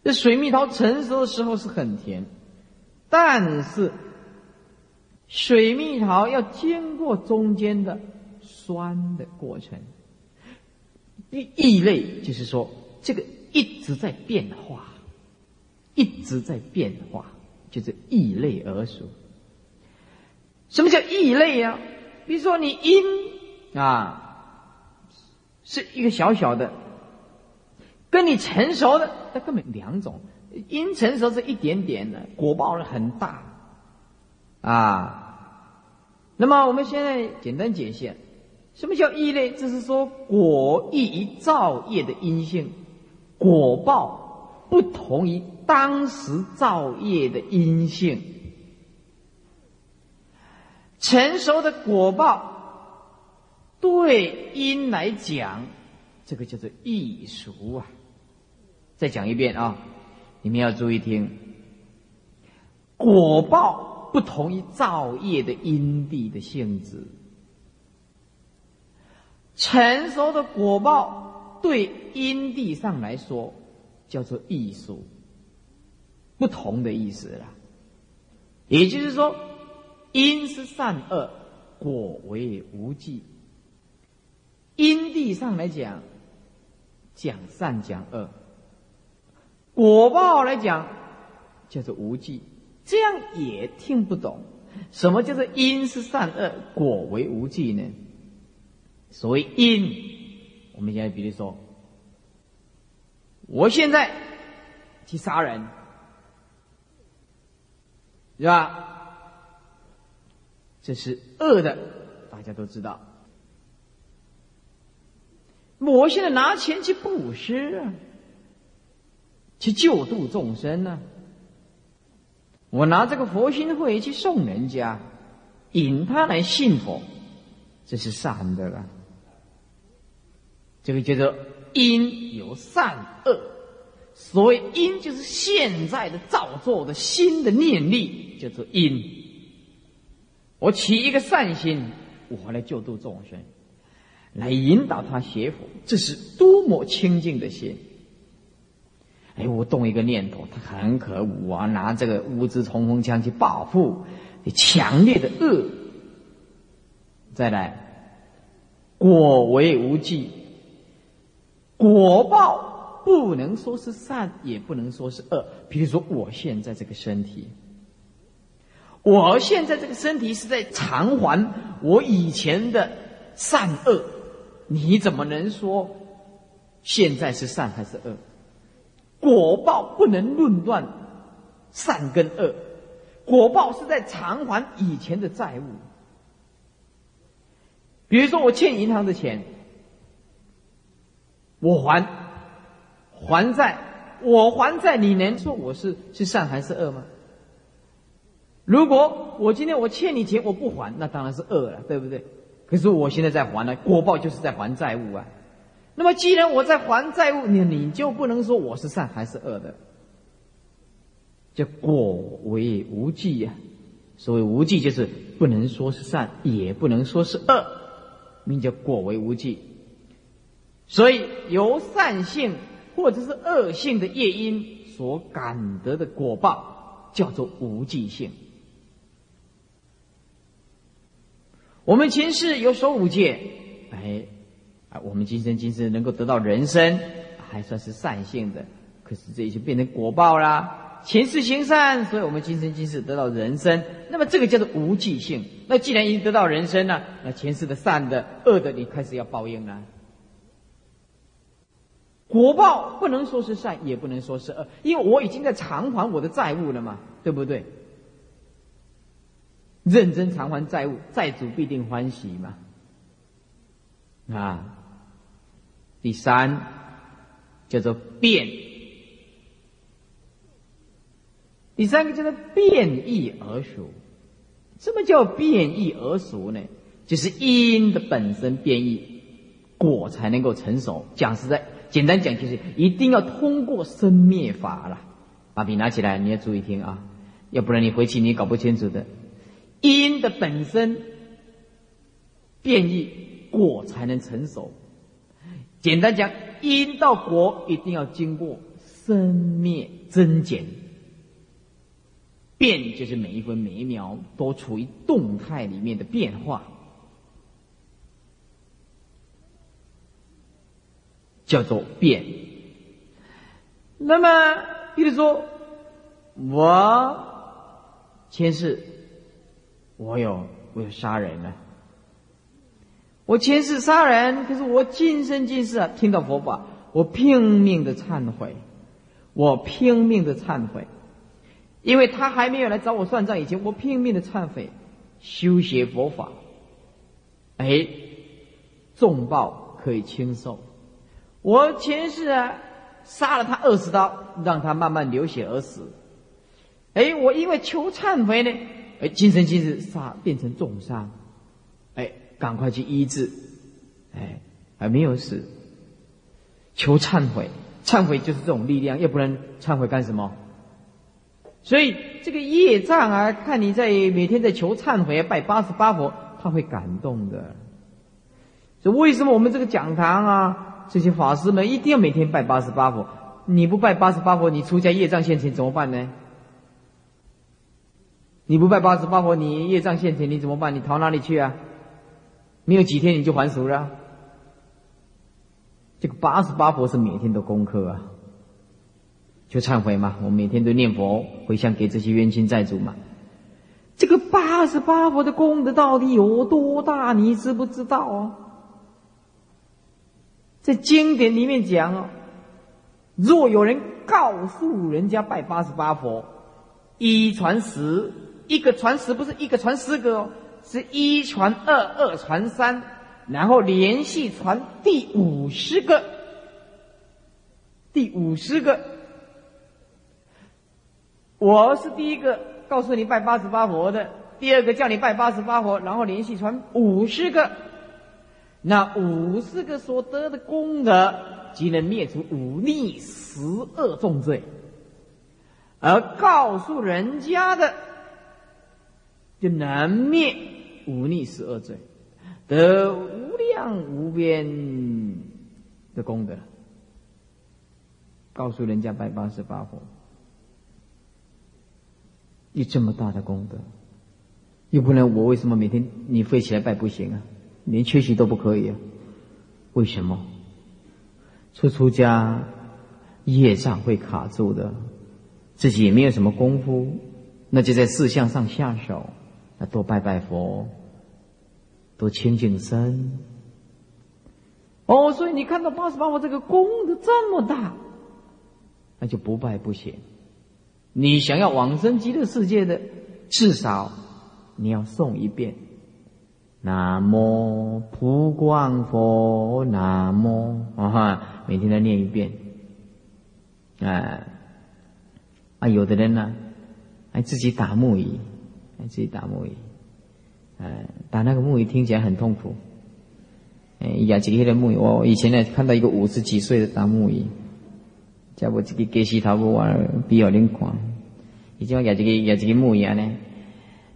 这水蜜桃成熟的时候是很甜，但是水蜜桃要经过中间的酸的过程。异异类就是说，这个一直在变化。一直在变化，就是异类而属。什么叫异类呀？比如说你因啊，是一个小小的，跟你成熟的，那根本两种。因成熟是一点点的，果报是很大啊。那么我们现在简单解析，什么叫异类？就是说果异于造业的因性，果报不同于。当时造业的因性，成熟的果报，对因来讲，这个叫做异熟啊。再讲一遍啊，你们要注意听。果报不同于造业的因地的性质，成熟的果报对因地上来说，叫做艺术。不同的意思了，也就是说，因是善恶，果为无记。因地上来讲，讲善讲恶；果报来讲，叫做无记。这样也听不懂，什么叫做因是善恶，果为无记呢？所谓因，我们现在比如说，我现在去杀人。是吧？这是恶的，大家都知道。我现在拿钱去布施啊，去救度众生呢。我拿这个佛心会去送人家，引他来信佛，这是善的了。这个叫做因有善恶。所谓因，就是现在的造作的新的念力，叫做因。我起一个善心，我来救度众生，来引导他学佛，这是多么清净的心！哎，我动一个念头，他很可恶啊，拿这个乌兹冲锋枪去报复，强烈的恶。再来，果为无忌，果报。不能说是善，也不能说是恶。比如说，我现在这个身体，我现在这个身体是在偿还我以前的善恶，你怎么能说现在是善还是恶？果报不能论断善跟恶，果报是在偿还以前的债务。比如说，我欠银行的钱，我还。还债，我还债，你能说我是是善还是恶吗？如果我今天我欠你钱，我不还，那当然是恶了，对不对？可是我现在在还呢，果报就是在还债务啊。那么既然我在还债务，你你就不能说我是善还是恶的，叫果为无记呀。所谓无记，就是不能说是善，也不能说是恶，名叫果为无记。所以由善性。或者是恶性的业因所感得的果报，叫做无记性。我们前世有所五戒，哎，啊，我们今生今世能够得到人生，还算是善性的。可是这已经变成果报啦。前世行善，所以我们今生今世得到人生。那么这个叫做无记性。那既然已经得到人生了，那前世的善的、恶的，你开始要报应了。果报不能说是善，也不能说是恶，因为我已经在偿还我的债务了嘛，对不对？认真偿还债务，债主必定欢喜嘛。啊，第三叫做变，第三个叫做变异而熟。什么叫变异而熟呢？就是因的本身变异。果才能够成熟。讲实在，简单讲就是一定要通过生灭法了。把笔拿起来，你要注意听啊，要不然你回去你搞不清楚的。因的本身变异，果才能成熟。简单讲，因到果一定要经过生灭增减，变就是每一分每一秒都处于动态里面的变化，叫做变。那么，比如说，我前世我有我有杀人呢。我前世杀人，可是我今生今世啊，听到佛法，我拼命的忏悔，我拼命的忏悔，因为他还没有来找我算账以前，我拼命的忏悔，修学佛法，哎，重报可以轻受。我前世啊，杀了他二十刀，让他慢慢流血而死，哎，我因为求忏悔呢，哎，今生今世杀变成重伤。哎赶快去医治，哎，还没有死，求忏悔，忏悔就是这种力量，要不然忏悔干什么？所以这个业障啊，看你在每天在求忏悔，拜八十八佛，他会感动的。所以为什么我们这个讲堂啊，这些法师们一定要每天拜八十八佛？你不拜八十八佛，你出家业障现前怎么办呢？你不拜八十八佛，你业障现前你怎么办？你逃哪里去啊？没有几天你就还俗了。这个八十八佛是每天的功课啊，就忏悔嘛。我每天都念佛回向给这些冤亲债主嘛。这个八十八佛的功德到底有多大？你知不知道啊？在经典里面讲哦，若有人告诉人家拜八十八佛，一传十，一个传十不是一个传十个哦。是一传二，二传三，然后连续传第五十个，第五十个。我是第一个告诉你拜八十八佛的，第二个叫你拜八十八佛，然后连续传五十个，那五十个所得的功德，即能灭除五逆十恶重罪，而告诉人家的。就难灭忤逆十恶罪，得无量无边的功德。告诉人家拜八十八佛，有这么大的功德，又不能我为什么每天你飞起来拜不行啊？连缺席都不可以啊？为什么？出出家业障会卡住的，自己也没有什么功夫，那就在四项上下手。多拜拜佛，多清净身。哦，所以你看到八十八佛这个功德这么大，那就不拜不行。你想要往生极乐世界的，至少你要诵一遍“南无普光佛”，南无啊哈，每天都念一遍。哎，啊，有的人呢，还自己打木鱼。自己打木鱼，哎，打那个木鱼听起来很痛苦。哎，压几个的木鱼，我以前呢看到一个五十几岁的打木鱼，叫我这个给洗头不玩比较灵光，以前我压这个压这个木鱼呢，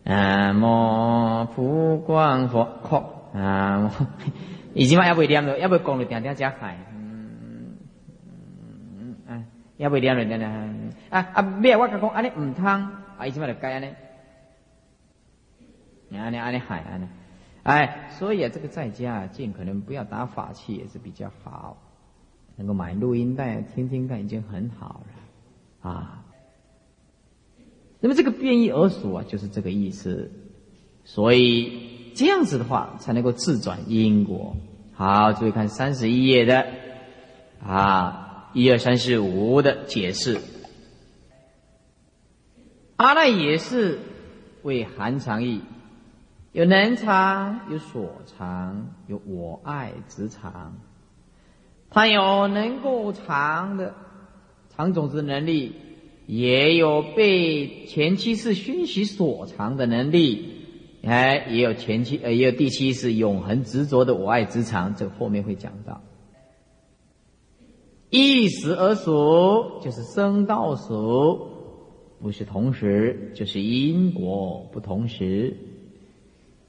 啊，摩普光佛，靠啊，以前嘛也未念了，也未讲了，点点加海，嗯嗯嗯，也未念了，点点啊啊，咩我讲讲安尼唔通，啊以前嘛就改安尼。你安尼安尼海安尼，哎，所以啊，这个在家啊尽可能不要打法器也是比较好，能够买录音带听听看已经很好了啊。那么这个变异而属啊，就是这个意思。所以这样子的话，才能够自转因果。好，注意看三十一页的啊，一二三四五的解释。阿赖也是为含藏义。有能藏，有所藏，有我爱之藏。他有能够藏的藏种子能力，也有被前期是熏习所藏的能力。哎，也有前期，呃，也有第七是永恒执着的我爱之常，这个后面会讲到。一时而熟，就是生道熟，不是同时，就是因果不同时，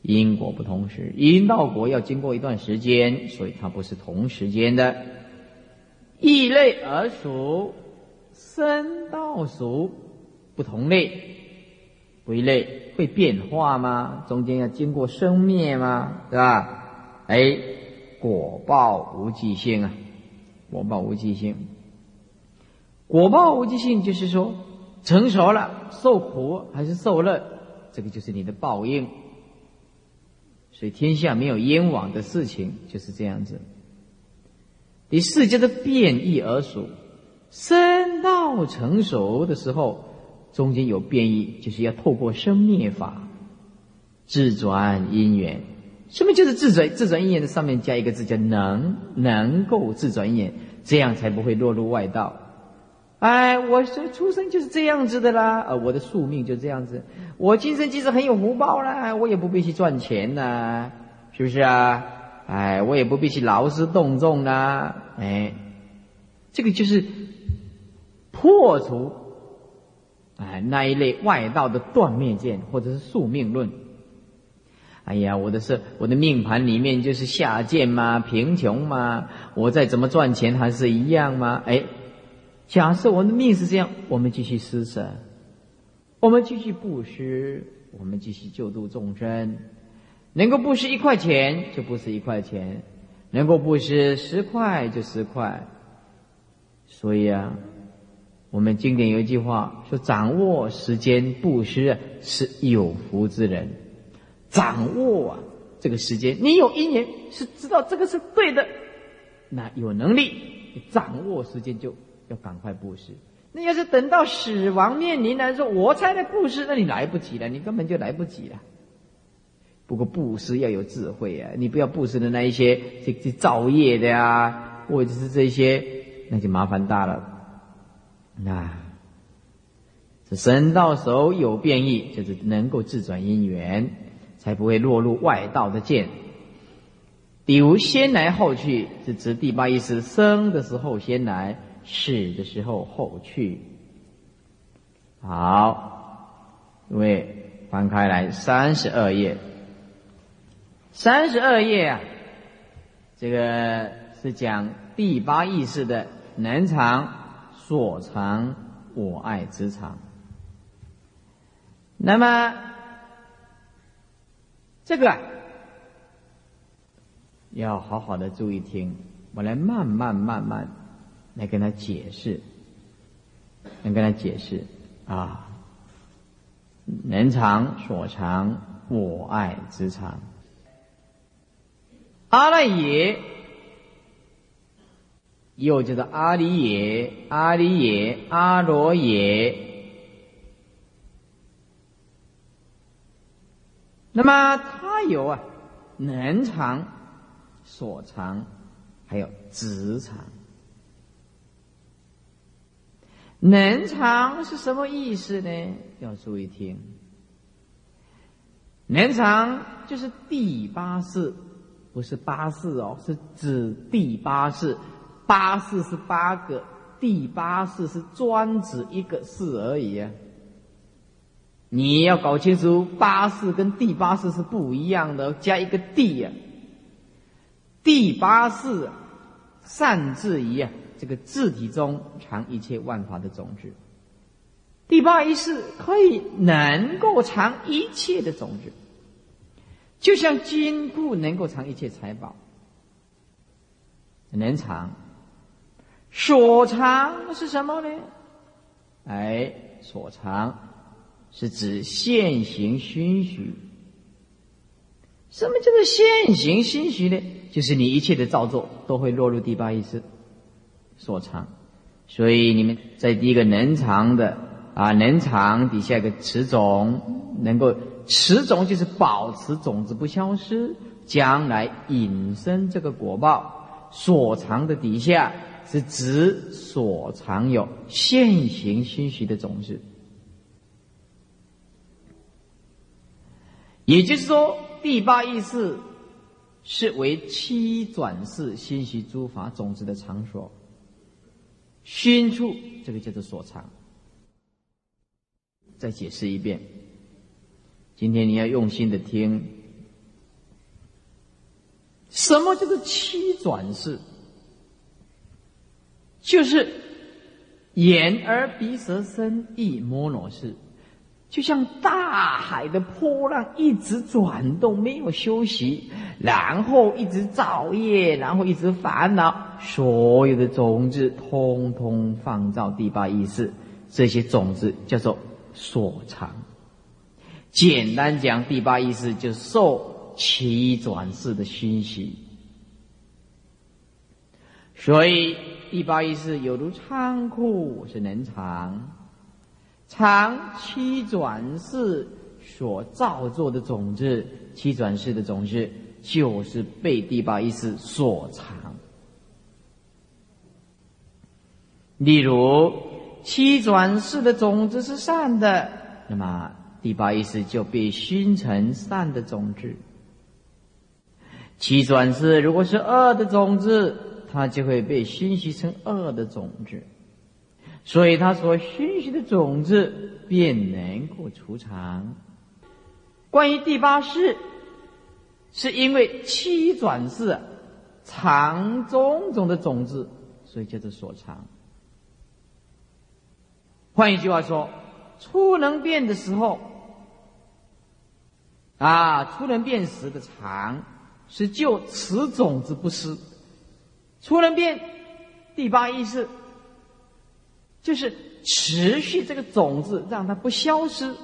因果不同时，因到果要经过一段时间，所以它不是同时间的。异类而属，生道属，不同类，不一类，会变化吗？中间要经过生灭吗？对吧？哎，果报无记性啊。果报无记性，果报无记性就是说，成熟了受苦还是受乐，这个就是你的报应。所以天下没有冤枉的事情，就是这样子。你世界的变异而属，生道成熟的时候，中间有变异，就是要透过生灭法，自转因缘。什么就是自转？自转因缘的上面加一个字叫能，能够自转因缘，这样才不会落入外道。哎，我是出生就是这样子的啦，呃，我的宿命就这样子。我今生即使很有福报啦，我也不必去赚钱呐，是不是啊？哎，我也不必去劳师动众啦，哎，这个就是破除哎那一类外道的断灭见或者是宿命论。哎呀，我的是我的命盘里面就是下贱嘛？贫穷嘛？我再怎么赚钱还是一样吗？哎，假设我们的命是这样，我们继续施舍，我们继续布施，我们继续救度众生，能够布施一块钱就布施一块钱，能够布施十块就十块。所以啊，我们经典有一句话说：掌握时间布施是有福之人。掌握啊，这个时间，你有一年是知道这个是对的，那有能力掌握时间就要赶快布施。那要是等到死亡面临来说，我才来布施，那你来不及了，你根本就来不及了。不过布施要有智慧啊，你不要布施的那一些这这造业的呀，或者是这些，那就麻烦大了。那这神到手有变异，就是能够自转因缘。才不会落入外道的剑。比如先来后去，是指第八意识生的时候先来，死的时候后去。好，各位翻开来三十二页，三十二页啊，这个是讲第八意识的能藏、所藏、我爱之藏。那么。这个要好好的注意听，我来慢慢慢慢来跟他解释，来跟他解释啊，能常所藏，我爱之藏。阿赖耶，又叫做阿里耶、阿里耶、阿罗耶。那么它有啊，能藏、所长，还有直藏。能藏是什么意思呢？要注意听。能藏就是第八式，不是八式哦，是指第八式。八式是八个，第八式是专指一个式而已啊。你要搞清楚，八世跟第八世是不一样的，加一个地呀。第八世善智仪啊，这个字体中藏一切万法的种子。第八一世可以能够藏一切的种子，就像金库能够藏一切财宝，能藏。所藏是什么呢？哎，所藏。是指现行心许。什么叫做现行心许呢？就是你一切的造作都会落入第八意识所藏。所以你们在第一个能藏的啊，能藏底下一个持种，能够持种就是保持种子不消失，将来引生这个果报所藏的底下是指所藏有现行熏许的种子。也就是说，第八意识是为七转世心习诸法种子的场所。熏处，这个叫做所藏。再解释一遍，今天你要用心的听。什么叫做七转世？就是眼、耳、鼻、舌、身、意、摩罗式。就像大海的波浪一直转动，没有休息，然后一直造业，然后一直烦恼，所有的种子通通放到第八意识，这些种子叫做所藏。简单讲，第八意识就受其转世的熏习，所以第八意识有如仓库，是能藏。常七转世所造作的种子，七转世的种子就是被第八意识所藏。例如，七转世的种子是善的，那么第八意识就被熏成善的种子；七转世如果是恶的种子，它就会被熏习成恶的种子。所以，他所熏习的种子便能够储藏。关于第八世，是因为七转世藏种种的种子，所以叫做所藏。换一句话说，初能变的时候，啊，初能变时的藏是就此种子不失。初能变第八意识。就是持续这个种子，让它不消失。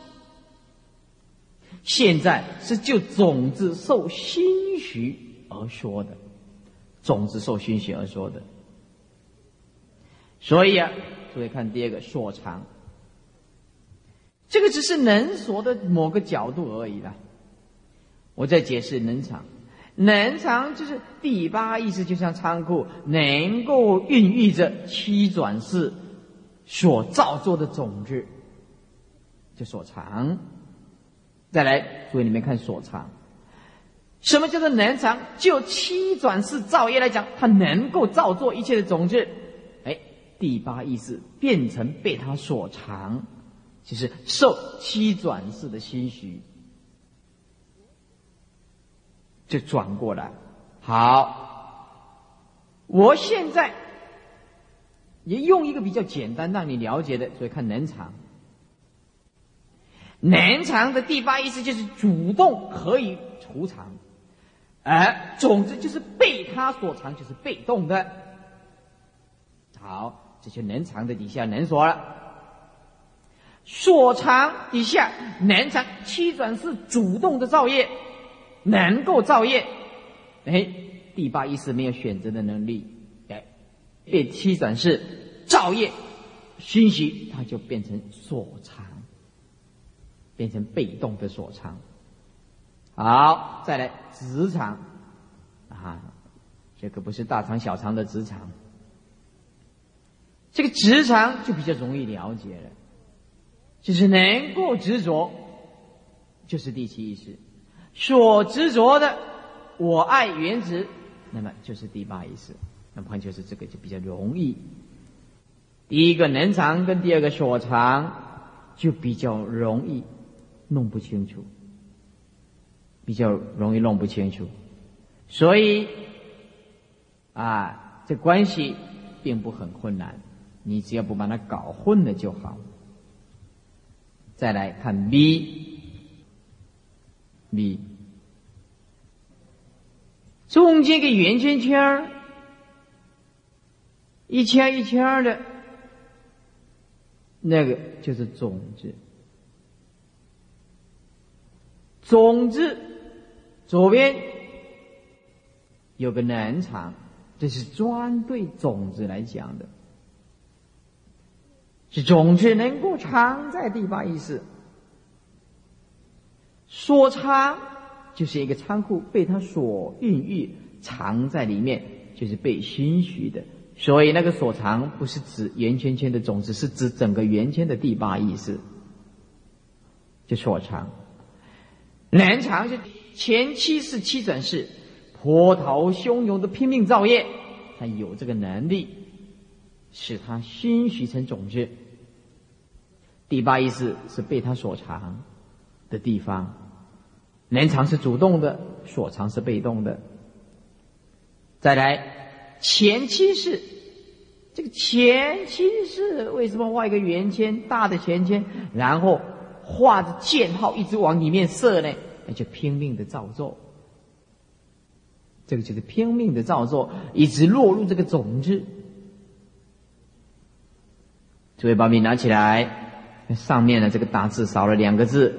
现在是就种子受熏习而说的，种子受熏习而说的。所以啊，注意看第二个所藏，这个只是能所的某个角度而已啦。我再解释能藏，能藏就是第八意识，就像仓库，能够孕育着七转世。所造作的种子，就所藏。再来，注意里面看所藏，什么叫做能藏？就七转世造业来讲，它能够造作一切的种子。哎，第八意识变成被它所藏，就是受七转世的心许，就转过来。好，我现在。也用一个比较简单让你了解的，所以看能藏。能藏的第八意思就是主动可以储藏，而种子就是被他所藏，就是被动的。好，这些能藏的底下能所了，所藏底下能藏七转是主动的造业，能够造业。哎，第八意思没有选择的能力。被七转世造业熏习，它就变成所藏，变成被动的所藏。好，再来直肠啊，这可不是大肠小肠的直肠，这个直肠就比较容易了解了，就是能够执着，就是第七意识所执着的我爱原子，那么就是第八意识。那么就是这个就比较容易，第一个能藏跟第二个所藏就比较容易弄不清楚，比较容易弄不清楚，所以啊，这关系并不很困难，你只要不把它搞混了就好。再来看 B，B 中间个圆圈圈儿。一圈一圈的，那个就是种子。种子左边有个南场，这是专对种子来讲的，是种子能够藏在地方意识，所藏就是一个仓库，被它所孕育，藏在里面，就是被心许的。所以那个所藏不是指圆圈圈的种子，是指整个圆圈的第八意识，就所藏。南常是前七世七转世，波涛汹涌的拼命造业，他有这个能力，使他熏习成种子。第八意识是被他所藏的地方，能藏是主动的，所藏是被动的。再来前七世，这个前七世为什么画一个圆圈，大的圆圈，然后画着箭号一直往里面射呢？那就拼命的造作，这个就是拼命的造作，一直落入这个种子。诸位把笔拿起来。上面的这个大字少了两个字，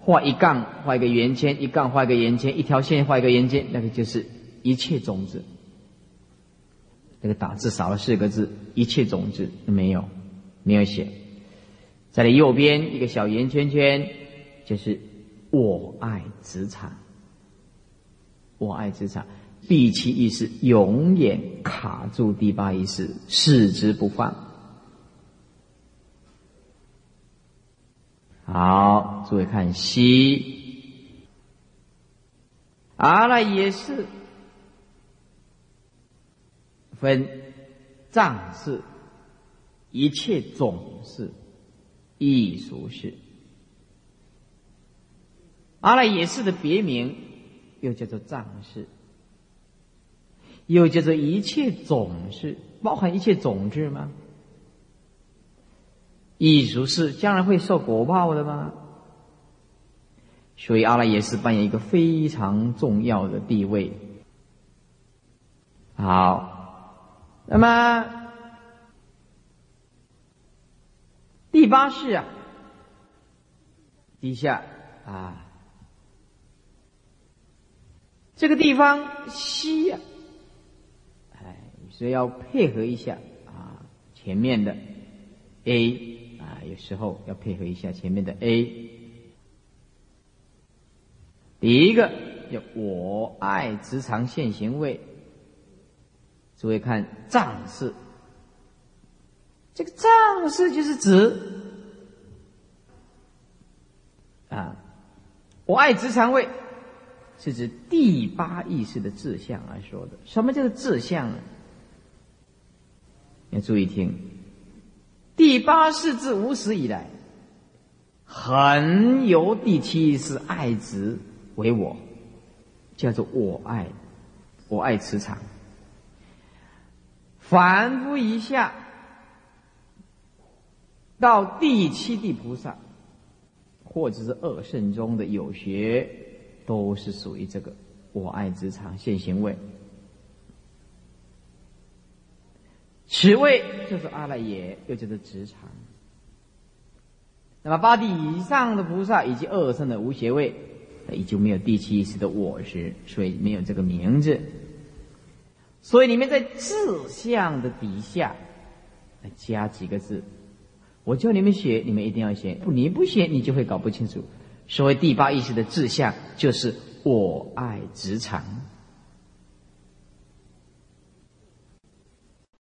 画一杠，画一个圆圈，一杠画一个圆圈，一条线画一个圆圈，那个就是一切种子。这个打字少了四个字，一切种子没有，没有写。在你右边一个小圆圈圈，就是我爱职场，我爱职场，第七意识永远卡住第八意识，视之不放。好，诸位看西，阿赖耶识分藏识、一切种识、艺术识。阿赖耶识的别名又叫做藏识，又叫做一切种识，包含一切种子吗？艺术是将来会受果报的吗？所以阿赖耶识扮演一个非常重要的地位。好，那么第八世啊，底下啊，这个地方西呀，哎，所以要配合一下啊，前面的 A。啊，有时候要配合一下前面的 A。第一个叫我爱直肠现行位，诸位看藏式，这个藏式就是指啊，我爱直肠位是指第八意识的志向来说的。什么叫做志向呢？要注意听。第八世自无始以来，很由第七意识爱执为我，叫做我爱，我爱磁场。反复一下，到第七地菩萨，或者是二圣中的有学，都是属于这个我爱之场现行位。此位就是阿赖耶，又叫做直肠。那么八地以上的菩萨以及二圣的无邪位，已经没有第七意识的我时，所以没有这个名字。所以你们在志向的底下加几个字，我叫你们写，你们一定要写。不，你不写，你就会搞不清楚。所谓第八意识的志向，就是我爱职场。